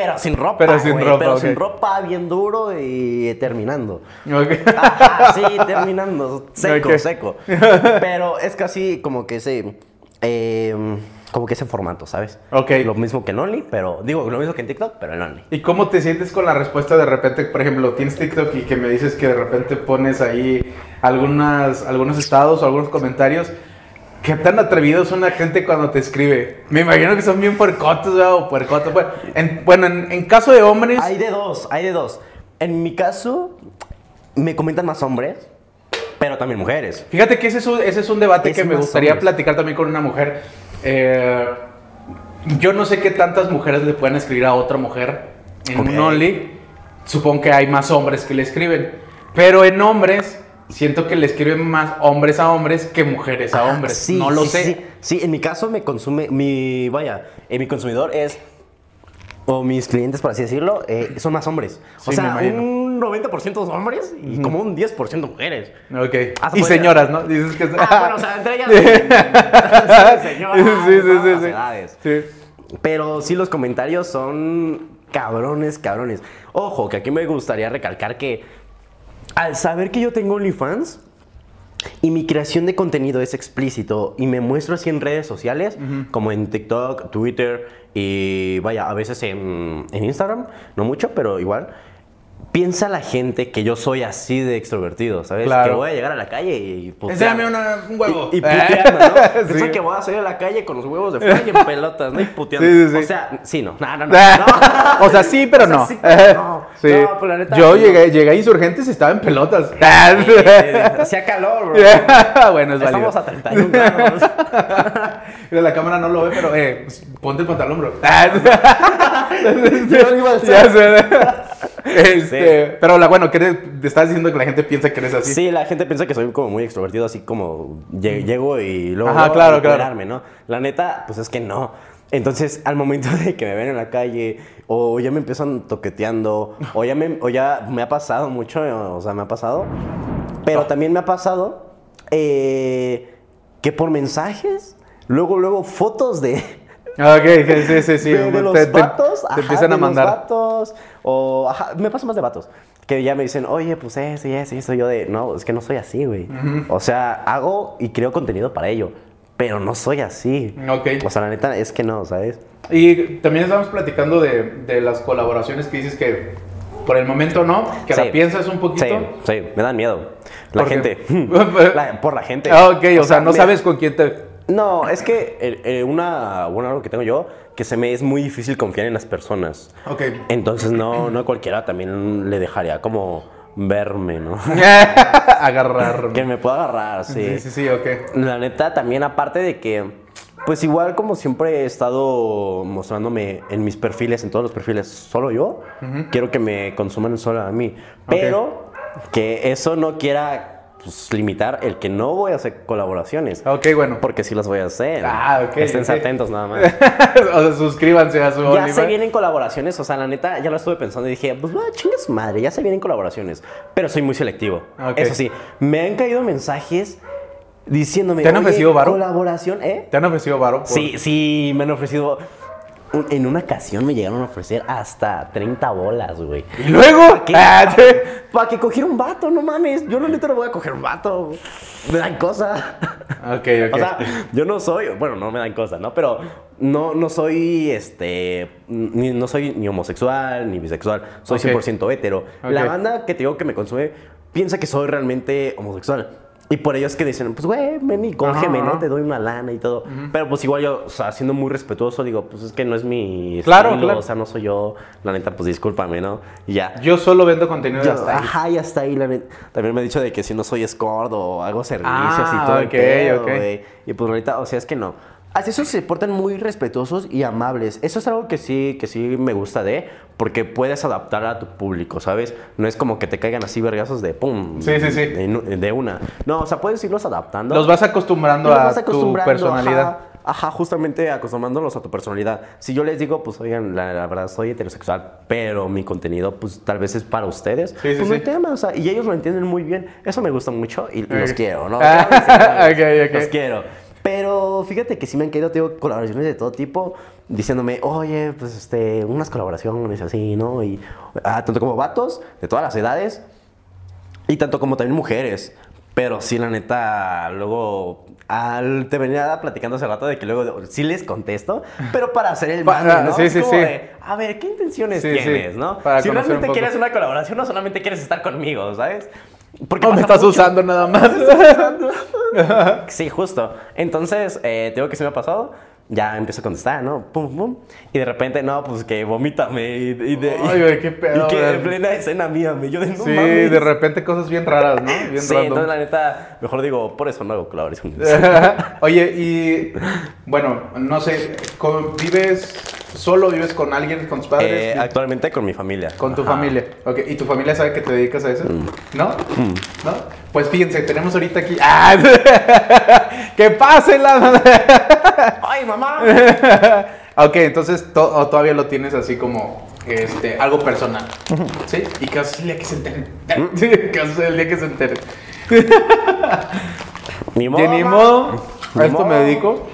pero sin ropa. Pero sin ropa, Pero sin ropa, bien duro y terminando. Ajá, sí, [laughs] terminando, seco, seco. Pero es casi como que ese, eh, como que ese formato, ¿sabes? Ok. Lo mismo que en Only, pero, digo, lo mismo que en TikTok, pero en Only. ¿Y cómo te sientes con la respuesta de repente? Por ejemplo, tienes TikTok y que me dices que de repente pones ahí algunas, algunos estados o algunos comentarios. ¿Qué tan atrevidos son la gente cuando te escribe? Me imagino que son bien puercotos ¿verdad? o puercotos. Bueno, en, bueno, en, en caso de hombres... Hay de dos, hay de dos. En mi caso, me comentan más hombres, pero también mujeres. Fíjate que ese es un, ese es un debate Es que me gustaría hombres. platicar también con una mujer. Eh, yo no sé qué tantas mujeres le pueden escribir a otra mujer en Ok. un Only. Supongo que hay más hombres que le escriben. Pero en hombres, siento que le escriben más hombres a hombres que mujeres a Ah, hombres. sí, no lo sí, sé. Sí, sí, en mi caso me consume, mi, vaya, eh, mi consumidor es, o mis clientes, por así decirlo, eh, son más hombres. O sea, un 90% son hombres y como un 10% mujeres. Ok. Y señoras, ¿no? Dices que... Ah, bueno, o sea, entre ellas. [laughs] sí, señoras, sí, sí, sí. Sí. Pero sí, los comentarios son cabrones, cabrones. Ojo, que aquí me gustaría recalcar que al saber que yo tengo OnlyFans y mi creación de contenido es explícito y me muestro así en redes sociales, como en TikTok, Twitter y vaya, a veces en, en Instagram, no mucho, pero igual. Piensa la gente que yo soy así de extrovertido, ¿sabes? Claro. Que voy a llegar a la calle y putear. Enséñame una- un huevo. Y, y [laughs] puteando, ¿no? [laughs] Sí. Piensa que voy a salir a la calle con los huevos de fuera y en pelotas, ¿no? Y puteando. [laughs] Sí, sí, sí. O sea, sí, no. No, no, no. no. o sea, sí, pero O sea, no. sí, pero no. Sí. No, pero la neta, Yo no. llegué, llegué a Insurgentes y estaba en pelotas. Sí. Hacía calor, bro. [laughs] bueno, es válido. Estamos a 31 grados. [laughs] Mira, la cámara no lo ve, pero eh, pues, ponte el pantalón, bro. [laughs] Ya sé. Este, Sí. Pero la, bueno, te estás diciendo que la gente piensa que eres así. Sí, la gente piensa que soy como muy extrovertido, así como lle- llego y luego Ajá, claro, empoderarme, ¿no? La neta, pues es que no. Entonces, al momento [laughs] de que me ven en la calle, o ya me empiezan toqueteando, o ya me, o ya me ha pasado mucho, o sea, me ha pasado, pero también me ha pasado eh, que por mensajes, luego, luego fotos de, Ah, Ok, sí, sí, sí. [laughs] de, de los te, vatos, te ajá, empiezan de a mandar. Los vatos, o, ajá, me pasa más de vatos. Que ya me dicen, oye, pues eso y eso y eso. Yo de, no, es que no soy así, güey. O sea, hago y creo contenido para ello, pero no soy así. Ok. O sea, la neta es que no, ¿sabes? Y también estábamos platicando de, de las colaboraciones que dices que por el momento no, que Sí. la piensas un poquito. Sí, sí, me dan miedo. La ¿Por gente. [laughs] La- por la gente. Ah, ok, o, sea, no mira, sabes con quién te. No, es que eh, eh, una, bueno, algo que tengo yo, que se me es muy difícil confiar en las personas. Ok. Entonces no, no cualquiera también le dejaría como verme, ¿no? [laughs] Agarrar. que me pueda agarrar, sí. Sí, sí, sí, ok. La neta, también aparte de que, pues igual como siempre he estado mostrándome en mis perfiles, en todos los perfiles, solo yo, quiero que me consuman solo a mí. Pero que eso no quiera pues, limitar el que no voy a hacer colaboraciones. Ok, bueno. Porque sí las voy a hacer. Ah, ok, Estén atentos nada más. [laughs] o sea, suscríbanse a su Ya se vienen colaboraciones, o sea, la neta, ya lo estuve pensando y dije, pues, chingue su madre, ya se vienen colaboraciones. Pero soy muy selectivo. Ok. Eso sí, me han caído mensajes diciéndome. ¿Te han "Oye, ofrecido varo? Colaboración, ¿eh? ¿Te han ofrecido varo? por- Sí, sí, me han ofrecido. Un- En una ocasión me llegaron a ofrecer hasta 30 bolas, güey. ¿Y luego? ¿Para qué? Ah, sí. Para que cogiera un vato, no mames. Yo la neta no voy a coger un vato. Me dan cosa. Ok, [laughs] ok. O sea, yo no soy, bueno, no me dan cosas, ¿no? Pero no, no soy, este, ni, no soy ni homosexual ni bisexual, soy Ok. 100% hetero. La banda que te digo que me consume piensa que soy realmente homosexual. Y por ello es que dicen, pues, güey, ven y cógeme, Ajá, ¿no? ajá. Te doy una lana y todo. Pero pues igual yo, o sea, siendo muy respetuoso, digo, pues es que no es mi Claro, estilo, claro. o sea, no soy yo. La neta, pues discúlpame, ¿no? Y ya. Yo solo vendo contenido Yo- de hasta ahí. ajá, y hasta ahí. la net- También me he dicho de que si no soy escort o hago servicios Ah, y todo el ok, pedo, ok. Y pues ahorita, o sea, es que no. Así esos se portan muy respetuosos y amables. Eso es algo que sí, que sí me gusta de, porque puedes adaptar a tu público, ¿sabes? No es como que te caigan así vergazos de pum. Sí, sí, sí. De, una. No, o sea, puedes irlos adaptando. Los vas acostumbrando Los a vas tu acostumbrando, personalidad. Ajá, ajá, justamente acostumbrándolos a tu personalidad. Si yo les digo, pues, oigan, la, la verdad soy heterosexual, pero mi contenido, pues, tal vez es para ustedes, sí, pues no hay sí. tema, o sea, y ellos lo entienden muy bien. Eso me gusta mucho y, los quiero, ¿no? Ah, Claro que sí, ok, ok. Los quiero. Pero fíjate que sí me han caído, tengo colaboraciones de todo tipo, diciéndome, oye, pues, este, unas colaboraciones así, ¿no? Y ah, tanto como vatos, de todas las edades, y tanto como también mujeres. Pero sí, la neta, luego al, te venía platicando hace rato de que luego sí les contesto, pero para hacer el mame, ¿no? sí, Es sí, como sí. de, a ver, ¿qué intenciones tienes, no? para si realmente quieres una colaboración, no solamente quieres estar conmigo, ¿sabes? Porque me estás mucho. usando nada más. [laughs] Sí, justo. Entonces, eh, tengo que se me ha pasado. Ya empiezo a contestar, ¿no? Pum, pum. Y de repente, no, pues que vomítame. Y, y de, Ay, güey, qué pedo, Y que en plena escena mía, me yo de no sí, mames. de repente cosas bien raras, ¿no? [laughs] Bien Sí, random. entonces la neta, mejor digo, por eso no hago colaboraciones. [laughs] [laughs] Oye, y bueno, no sé, ¿con- ¿vives solo? ¿Vives con alguien, con tus padres? Eh, actualmente con mi familia. Con tu Ajá. familia. Ok, ¿y tu familia sabe que te dedicas a eso? Mm. ¿No? ¿No? Pues fíjense, tenemos ahorita aquí. ¡Ah! ¡Que pase la! [laughs] ¡Ay, mamá! [laughs] ok, entonces to- o todavía lo tienes así como este, algo personal. ¿Sí? Y haces el día que se enteren. [laughs] Sí, ¿Qué haces el día que se enteren? Ni Que ni modo, a Ni esto me modo. dedico.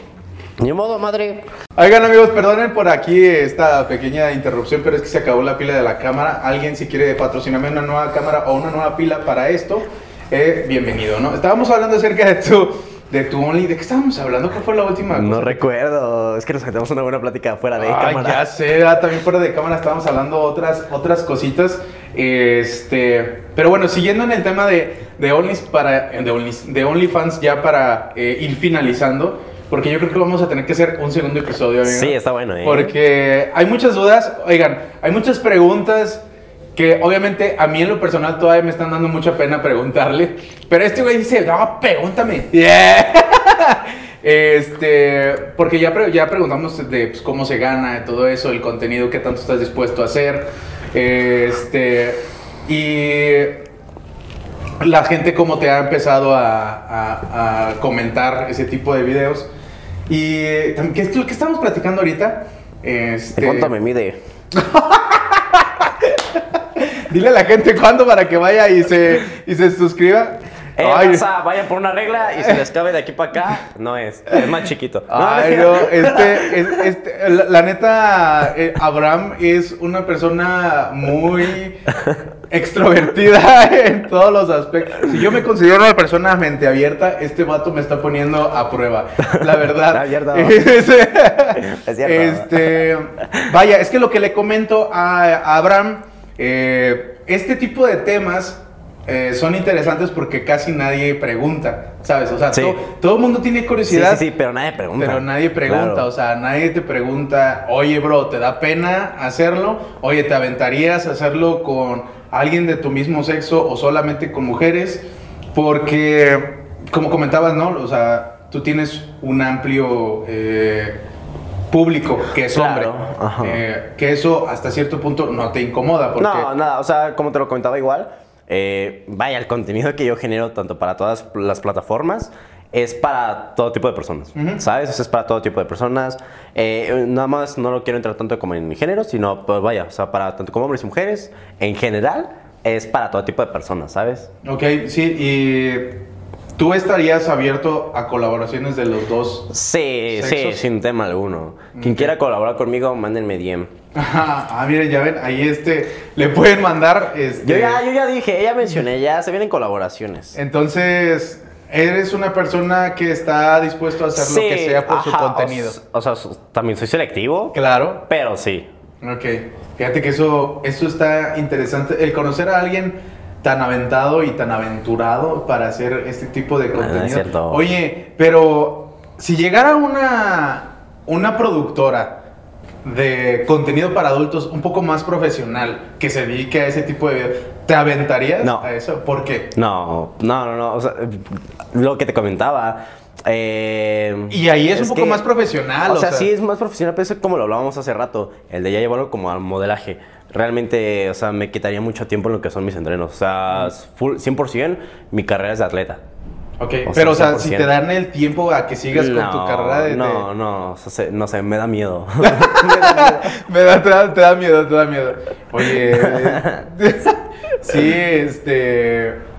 Ni modo, madre. Oigan amigos, perdonen por aquí esta pequeña interrupción, pero es que se acabó la pila de la cámara. Alguien si quiere patrocinarme una nueva cámara o una nueva pila para esto, eh, bienvenido, ¿no? Estábamos hablando acerca de tu, de tu Only. ¿De qué estábamos hablando? ¿Cuál fue la última No recuerdo. Es que nos sentamos una buena plática fuera de Ay, cámara. ya sé, ah, también fuera de cámara estábamos hablando otras, otras cositas. Este, pero bueno, siguiendo en el tema de, de Onlys para, de, Onlys- de OnlyFans ya para eh, ir finalizando, porque yo creo que vamos a tener que hacer un segundo episodio. amigo. Sí, está bueno, ¿eh? Porque hay muchas dudas, oigan, hay muchas preguntas que obviamente a mí en lo personal todavía me están dando mucha pena preguntarle, pero este güey dice, no, pregúntame. Yeah. [laughs] Este, porque ya, pre- ya preguntamos de pues, cómo se gana, de todo eso, el contenido que tanto estás dispuesto a hacer. Este, y la gente cómo te ha empezado a, a- a comentar ese tipo de videos. Y también, ¿qué es lo que estamos platicando ahorita? Este, ¿Cuánto me mide? [laughs] Dile a la gente cuándo para que vaya y se, y se suscriba. Eh, raza, vayan por una regla y si les cabe de aquí para acá, no es. Es más chiquito. Ay, no, este, es- este, la, la neta, eh, Abraham es una persona muy extrovertida [laughs] en todos los aspectos. Si yo me considero una persona mente abierta, este vato me está poniendo a prueba, la verdad. [laughs] Abierto. [laughs] Es, Es cierto. Este, vaya, es que lo que le comento a, a Abraham, eh, este tipo de temas eh, son interesantes porque casi nadie pregunta, ¿sabes? O sea, Sí. to- todo el mundo tiene Sí, curiosidad. sí, sí, pero nadie pregunta. Pero nadie pregunta, Claro. o sea, nadie te pregunta, oye, bro, ¿te da pena hacerlo? Oye, ¿te aventarías a hacerlo con alguien de tu mismo sexo o solamente con mujeres? Porque, como comentabas, ¿no? O sea, tú tienes un amplio eh, público que es Claro, hombre. Eh, que eso hasta cierto punto no te incomoda. Porque, No, nada, o sea, como te lo comentaba igual, eh, vaya, el contenido que yo genero tanto para todas las plataformas es para todo tipo de personas. ¿sabes? O sea, es para todo tipo de personas. Eh, nada más no lo quiero entrar tanto como en género, sino, pues vaya, o sea, para tanto como hombres y mujeres, en general, es para todo tipo de personas, ¿sabes? Ok, sí, y tú estarías abierto a colaboraciones de los dos Sí, sí, sin tema alguno. Quien quiera colaborar conmigo, mándenme DM. Ajá, [laughs] ah, miren, ya ven, ahí este, le pueden mandar, este... Yo ya, yo ya dije, ya mencioné, ya se vienen colaboraciones. Entonces, eres una persona que está dispuesto a hacer lo que sea por su contenido. O, o sea, también soy selectivo, Claro. pero sí. Ok, fíjate que eso, eso está interesante. El conocer a alguien tan aventado y tan aventurado para hacer este tipo de no es contenido. cierto. Oye, pero si llegara una, una productora de contenido para adultos un poco más profesional que se dedique a ese tipo de videos, ¿te aventarías No. a eso? ¿Por qué? No, no, no, no. O sea, lo que te comentaba. eh, Y ahí es, un poco que- más profesional. O sea, sí es más profesional, pero es como lo hablábamos hace rato. El de ya llevarlo como al modelaje. Realmente, o sea, me quitaría mucho tiempo en lo que son mis entrenos. O sea, full, 100% mi carrera es de atleta. Ok, O sea, pero o sea, si 100%. te dan el tiempo a que sigas con tu carrera de... No, no, o sea, se- no sé, me da miedo. [laughs] [laughs] Me da, te, da, te da miedo, te da miedo. Oye, [laughs] sí, este...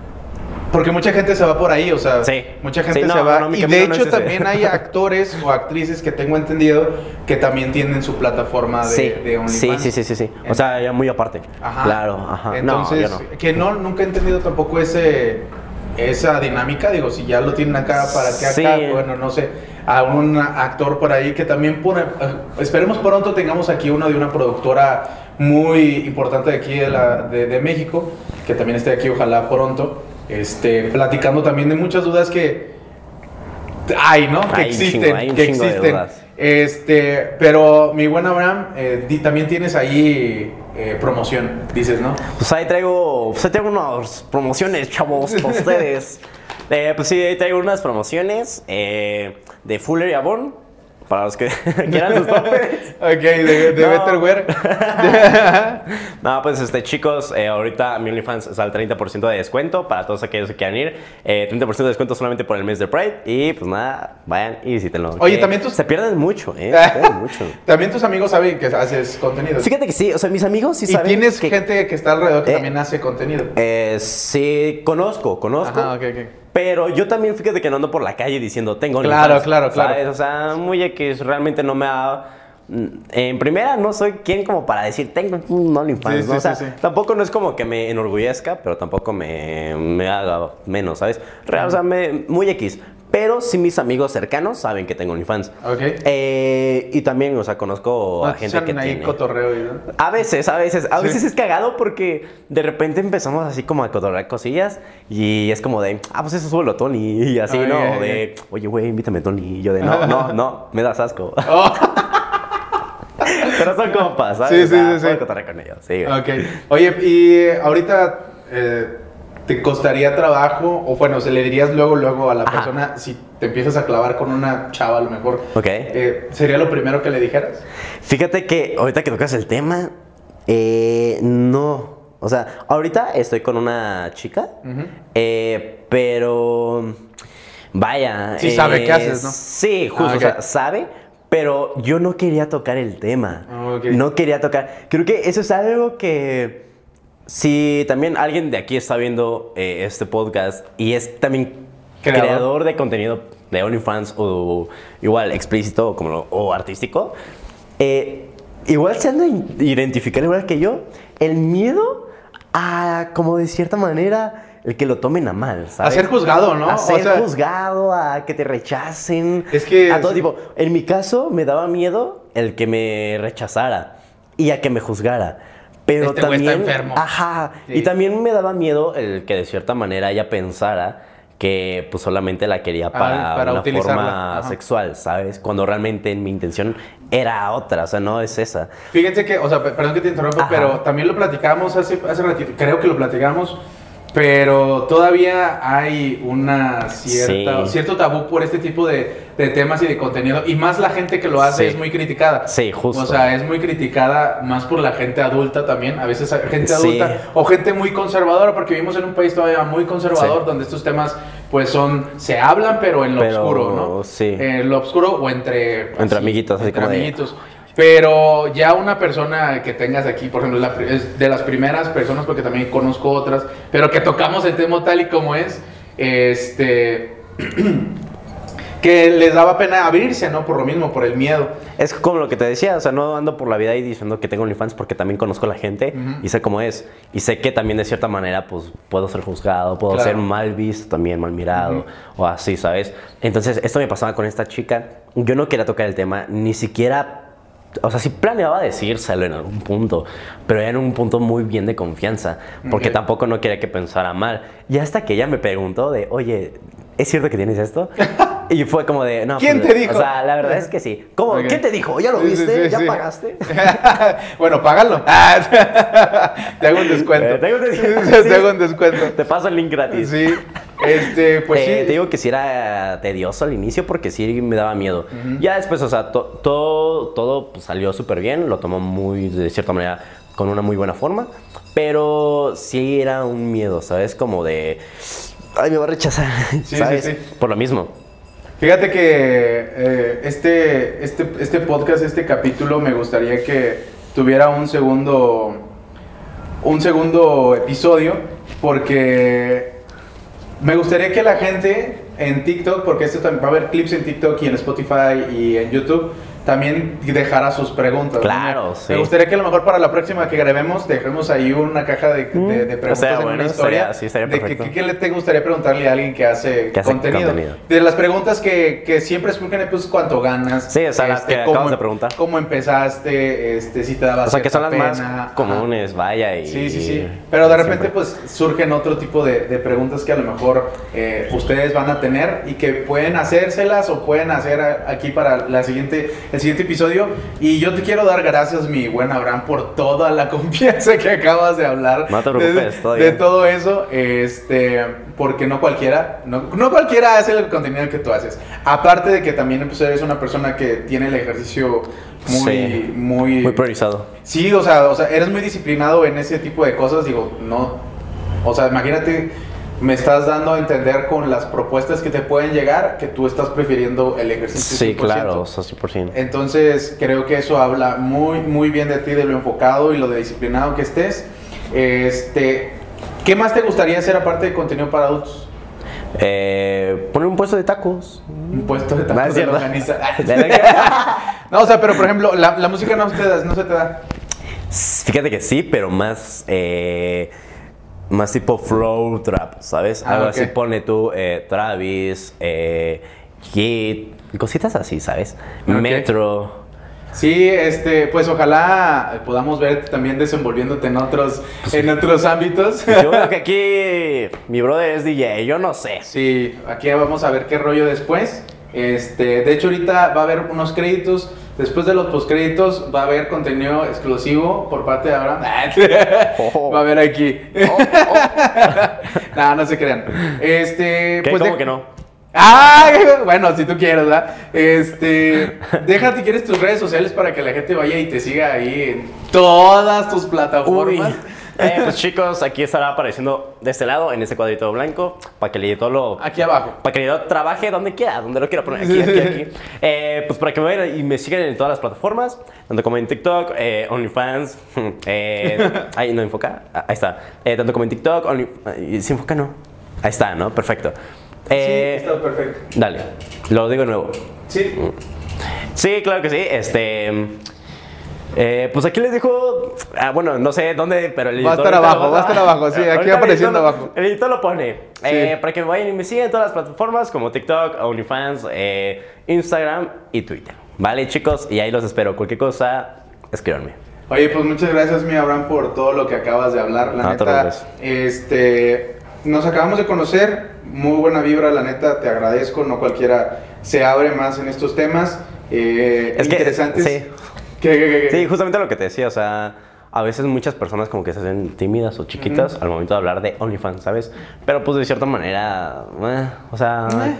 Porque mucha gente se va por ahí, o sea, Sí. mucha gente Sí, no, se va. no, y de hecho es también hay [laughs] actores o actrices que tengo entendido que también tienen su plataforma de, sí, de OnlyFans. sí, sí, sí, sí, sí. O sea, ya muy aparte. Ajá. Claro, ajá. Entonces, que no, nunca he entendido tampoco ese, esa dinámica. Digo, si ya lo tienen acá, ¿para qué acá? Bueno, no sé. A un actor por ahí que también pone. eh, Esperemos pronto tengamos aquí uno de una productora muy importante de aquí de, la, de, de México, que también esté aquí, ojalá pronto. Este, platicando también de muchas dudas que hay, ¿no? Que Hay existen, chingo, hay un que existen. Este, pero mi buen Abraham, eh, di- también tienes ahí eh, promoción, dices, ¿no? Pues ahí traigo, pues ahí traigo unas promociones, chavos, para ustedes. [laughs] Eh, pues sí, ahí traigo unas promociones de Fuller y Avon, para los que [laughs] quieran sus topes. [laughs] Ok, de, de No. Betterware. [laughs] No, pues este, chicos, eh, ahorita mi OnlyFans está al 30% de descuento para todos aquellos que quieran ir. Eh, 30% de descuento solamente por el mes de Pride. Y pues nada, vayan y visítenlo. Oye, que también tus- Se pierden mucho, ¿eh? Se pierden mucho. También tus amigos saben que haces contenido. Fíjate que sí, o sea, mis amigos sí y saben. tienes que, gente que está alrededor que Eh, también hace contenido. Eh, sí, conozco, conozco. Ajá, ok, ok. Pero yo también, fíjate que no ando por la calle diciendo, tengo Claro, OnlyFans", claro, claro. ¿sabes? O sea, muy X, realmente no me ha... En primera, no soy quien como para decir, tengo un OnlyFans, Sí, ¿no? sí, o sea, sí. tampoco no es como que me enorgullezca, pero tampoco me, me haga menos, ¿sabes? Real, o sea, me- muy X. Pero sí mis amigos cercanos saben que tengo OnlyFans. Ok. Eh, y también, o sea, conozco No a te gente que ahí tiene... cotorreo y ¿no? A veces, a veces, a Sí. veces es cagado porque de repente empezamos así como a cotorrear cosillas y es como de, ah, pues eso súbelo Tony y así, ¿no? ay, de, oye, güey, invítame Tony y yo de, no, no, no, me das asco. [laughs] Oh, Pero son compas, ¿sabes? Sí, sí, sí, puedo sí. cotorrear con ellos, sí. güey. ok. Oye, y ahorita eh, te costaría trabajo, o bueno, se le dirías luego, luego a la Ajá. persona, si te empiezas a clavar con una chava a lo mejor. Eh, ¿Sería lo primero que le dijeras? Fíjate que ahorita que tocas el tema, eh, no. O sea, ahorita estoy con una chica, eh, pero vaya. Sí sabe qué haces, ¿no? Sí, justo, Ah, ok. o sea, sabe, pero yo no quería tocar el tema. Ah. No quería tocar. Creo que eso es algo que. Si también alguien de aquí está viendo eh, este podcast y es también Creador. creador, de contenido de OnlyFans o igual explícito como lo- o artístico, eh, igual se han de identificar igual que yo el miedo a como de cierta manera el que lo tomen a mal, ¿sabes? ser juzgado, ¿no? A O ser sea- juzgado, a que te rechacen. Es que- A todo tipo. En mi caso me daba miedo el que me rechazara y a que me juzgara. Pero Este güey está también... enfermo. Ajá. Sí. Y también me daba miedo el que de cierta manera ella pensara que pues solamente la quería para, Ah, para una forma Ajá. sexual, ¿sabes? Cuando realmente mi intención era otra, o sea, no es esa. Fíjense que, o sea, pe- perdón que te interrumpa, Ajá. pero también lo platicamos hace, hace ratito, creo que lo platicamos, pero todavía hay una cierta, Sí. cierto tabú por este tipo de, de temas y de contenido, y más la gente que lo hace Sí. es muy criticada. Sí, justo. O sea, es muy criticada más por la gente adulta también, a veces gente Sí. adulta o gente muy conservadora, porque vivimos en un país todavía muy conservador, donde estos temas pues son, se hablan, pero en lo Pero, oscuro, ¿no? sí. En lo oscuro o entre... Entre amiguitos, así entre como de- amiguitos. Pero ya una persona que tengas aquí, por ejemplo, es la pri- es de las primeras personas, porque también conozco otras, pero que tocamos el tema tal y como es, este, [clears throat] que les daba pena abrirse, ¿no? Por lo mismo, por el miedo. Es como lo que te decía, o sea, no ando por la vida ahí diciendo que tengo OnlyFans porque también conozco a la gente y sé cómo es. Y sé que también de cierta manera, pues, puedo ser juzgado, puedo Claro. ser mal visto también, mal mirado o así, ¿sabes? Entonces, esto me pasaba con esta chica. Yo no quería tocar el tema, ni siquiera o sea, sí planeaba decírselo en algún punto, pero era en un punto muy bien de confianza, porque tampoco no quería que pensara mal. Y hasta que ella me preguntó de, oye, ¿es cierto que tienes esto? [laughs] Y fue como de, no. ¿Quién pues, te dijo? O sea, la verdad es que sí. ¿Cómo? Ok. ¿Quién te dijo? ¿Ya lo Sí, sí, viste? sí, ¿Ya pagaste? [laughs] bueno, págalo. [laughs] Ah, te hago un descuento. Eh, te hago un descuento. te hago un descuento. Te paso el link gratis. Sí. Este, pues sí. Te digo que sí era tedioso al inicio porque sí me daba miedo. Ya después, o sea, to- todo, todo pues, salió súper bien, lo tomó muy, de cierta manera, con una muy buena forma, pero sí era un miedo, ¿sabes? Como de, ay, me va a rechazar, Sí, ¿sabes? sí, sí. Por lo mismo. Fíjate que eh, este, este, este podcast, este capítulo, me gustaría que tuviera un segundo, un segundo episodio, porque me gustaría que la gente en TikTok, porque esto también va a haber clips en TikTok y en Spotify y en YouTube, también dejara sus preguntas. Claro, Me- sí. Me gustaría que a lo mejor para la próxima que grabemos dejemos ahí una caja de, de- de preguntas estaría en bueno, una historia. sí, estaría de que- ¿Qué le te gustaría preguntarle a alguien que hace, Que hace contenido? contenido. De las preguntas que, que siempre surgen, pues, ¿cuánto ganas? Este, Sí, o sea, las que cómo- acabas de preguntar. ¿Cómo empezaste? Este, si te daba O sea, que son las más. Ajá. comunes, vaya. Y, Sí, sí, sí. Pero de repente, siempre. pues surgen otro tipo de, de preguntas que a lo mejor eh, ustedes van a tener y que pueden hacérselas o pueden hacer aquí para la siguiente, el siguiente episodio. Y yo te quiero dar gracias, mi buen Abraham, por toda la [laughs] confianza que acabas de hablar. No te preocupes, de, todo de bien. todo eso, este, porque no cualquiera, no, no cualquiera hace el contenido que tú haces. Aparte de que también pues, eres una persona que tiene el ejercicio muy, Sí. muy, Muy priorizado. Sí, o sea, o sea, eres muy disciplinado en ese tipo de cosas. Digo, no. O sea, imagínate, me estás dando a entender con las propuestas que te pueden llegar que tú estás prefiriendo el ejercicio. Sí, 100%. claro, o sea, 100%. Entonces, creo que eso habla muy, muy bien de ti, de lo enfocado y lo de disciplinado que estés. Este, ¿qué más te gustaría hacer aparte de contenido para adultos? Eh, poner un puesto de tacos. Un puesto de No, tacos. De verdad [laughs] [laughs] no, o sea, pero por ejemplo, la, la música no, te da- no se te da. Fíjate que sí, pero más, eh, más tipo flow trap, ¿sabes? Ah, Algo así pone tú, eh, Travis, eh, Kid, cositas así, ¿sabes? Metro. Sí, este, pues ojalá podamos verte también desenvolviéndote en otros, en otros ámbitos. Yo creo que [laughs] aquí mi brother es DJ, yo no sé. Sí, aquí vamos a ver qué rollo después. Este, de hecho ahorita va a haber unos créditos. Después de los postcréditos va a haber contenido exclusivo por parte de Abraham. [laughs] [laughs] Oh. Va a haber aquí. [laughs] Oh, no, no se crean. Este, ¿Qué? pues ¿Cómo de- que no? Ah, bueno, si tú quieres, ¿verdad? Este, déjate, quieres tus redes sociales para que la gente vaya y te siga ahí en todas tus Uy. Eh, pues chicos, aquí estará apareciendo de este lado, en ese cuadrito blanco, para que el editor lo... Aquí abajo. Para que yo trabaje donde quiera, donde lo quiera poner, aquí, aquí, aquí. [laughs] Eh, pues para que me vayan y me sigan en todas las plataformas, tanto como en TikTok, eh, OnlyFans, [laughs] eh, ahí no enfoca, Ah, ahí está. Eh, tanto como en TikTok, Only, eh, ¿sí enfoca no? Ahí está, ¿no? Perfecto. Eh, sí, está perfecto. Dale, lo digo de nuevo. Sí. Sí, claro que sí. Este. Eh, pues aquí les dijo. Ah, bueno, no sé dónde, pero el Va a editor. estar abajo, lo- va a estar [laughs] abajo, sí, aquí apareciendo editor abajo. El editor lo pone. Eh, para que me vayan y me sigan en todas las plataformas como TikTok, OnlyFans, eh, Instagram y Twitter. Vale, chicos, y ahí los espero. Cualquier cosa, escríbanme. Oye, pues muchas gracias, mi Abraham, por todo lo que acabas de hablar. La No neta, este, nos acabamos de conocer, muy buena vibra, la neta, te agradezco. No cualquiera se abre más en estos temas eh, Es que- interesantes. sí. ¿Qué, qué, qué, qué? Sí, justamente lo que te decía, o sea, a veces muchas personas como que se hacen tímidas o chiquitas al momento de hablar de OnlyFans, ¿sabes? Pero pues de cierta manera, eh, o sea, Eh.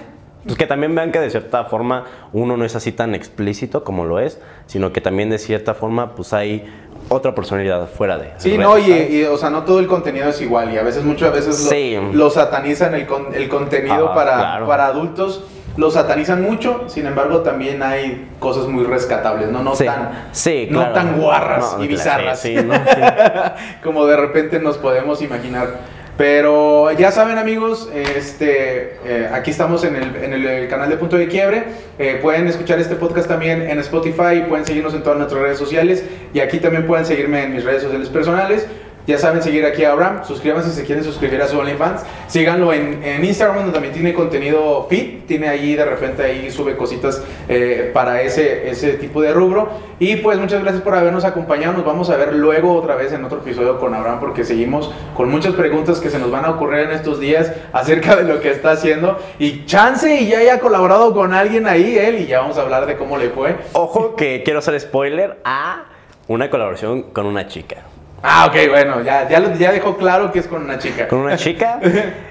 pues que también vean que de cierta forma uno no es así tan explícito como lo es, sino que también de cierta forma pues hay otra personalidad fuera de. Sí, redes, no, y, o sea, no todo el contenido es igual y a veces, muchas veces lo, Sí. lo satanizan el, con- el contenido Ah, para, claro. para adultos, lo satanizan mucho, sin embargo también hay cosas muy rescatables, no, no, Sí, tan, sí, no claro. tan guarras No, y bizarras sí, no, [laughs] como de repente nos podemos imaginar. Pero ya saben amigos, este, eh, aquí estamos en el, en el canal de Punto de Quiebre. Eh, pueden escuchar este podcast también en Spotify, pueden seguirnos en todas nuestras redes sociales y aquí también pueden seguirme en mis redes sociales personales. Ya saben seguir aquí a Abraham. Suscríbanse si se quieren suscribir a su OnlyFans. Síganlo en, Instagram, donde también tiene contenido fit. Tiene ahí de repente ahí sube cositas eh, para ese, ese tipo de rubro. Y pues muchas gracias por habernos acompañado. Nos vamos a ver luego otra vez en otro episodio con Abraham porque seguimos con muchas preguntas que se nos van a ocurrir en estos días acerca de lo que está haciendo. Y chance y ya haya colaborado con alguien ahí, él, y ya vamos a hablar de cómo le fue. Ojo que quiero hacer spoiler a una colaboración con una chica. Ah, ok, bueno, ya, ya, lo- ya dejó claro que es con una chica. Con una chica. [laughs]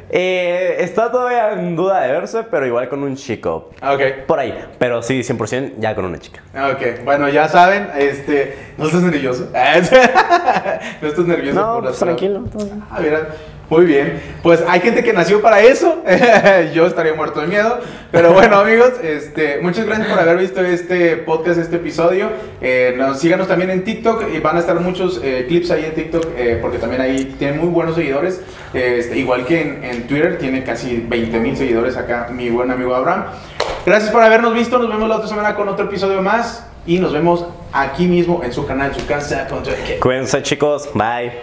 Eh, está todavía en duda de verse, pero igual con un chico. Ah, Ok. Por ahí. Pero sí, 100% ya con una chica. Ah, Ok, bueno, ya saben, este, no estás nervioso. [laughs] no estás nervioso No, por pues tranquilo. Ah, mira, muy bien. Pues hay gente que nació para eso. [laughs] Yo estaría muerto de miedo. Pero bueno, [laughs] amigos, este, muchas gracias por haber visto este podcast, este episodio. Eh, nos, síganos también en TikTok. Y van a estar muchos eh, clips ahí en TikTok eh, porque también ahí tienen muy buenos seguidores. Este, igual que en, en Twitter, tiene casi 20 mil seguidores acá, mi buen amigo Abraham. Gracias por habernos visto. Nos vemos la otra semana con otro episodio más. Y nos vemos aquí mismo en su canal, su casa Cuídense, chicos. Bye.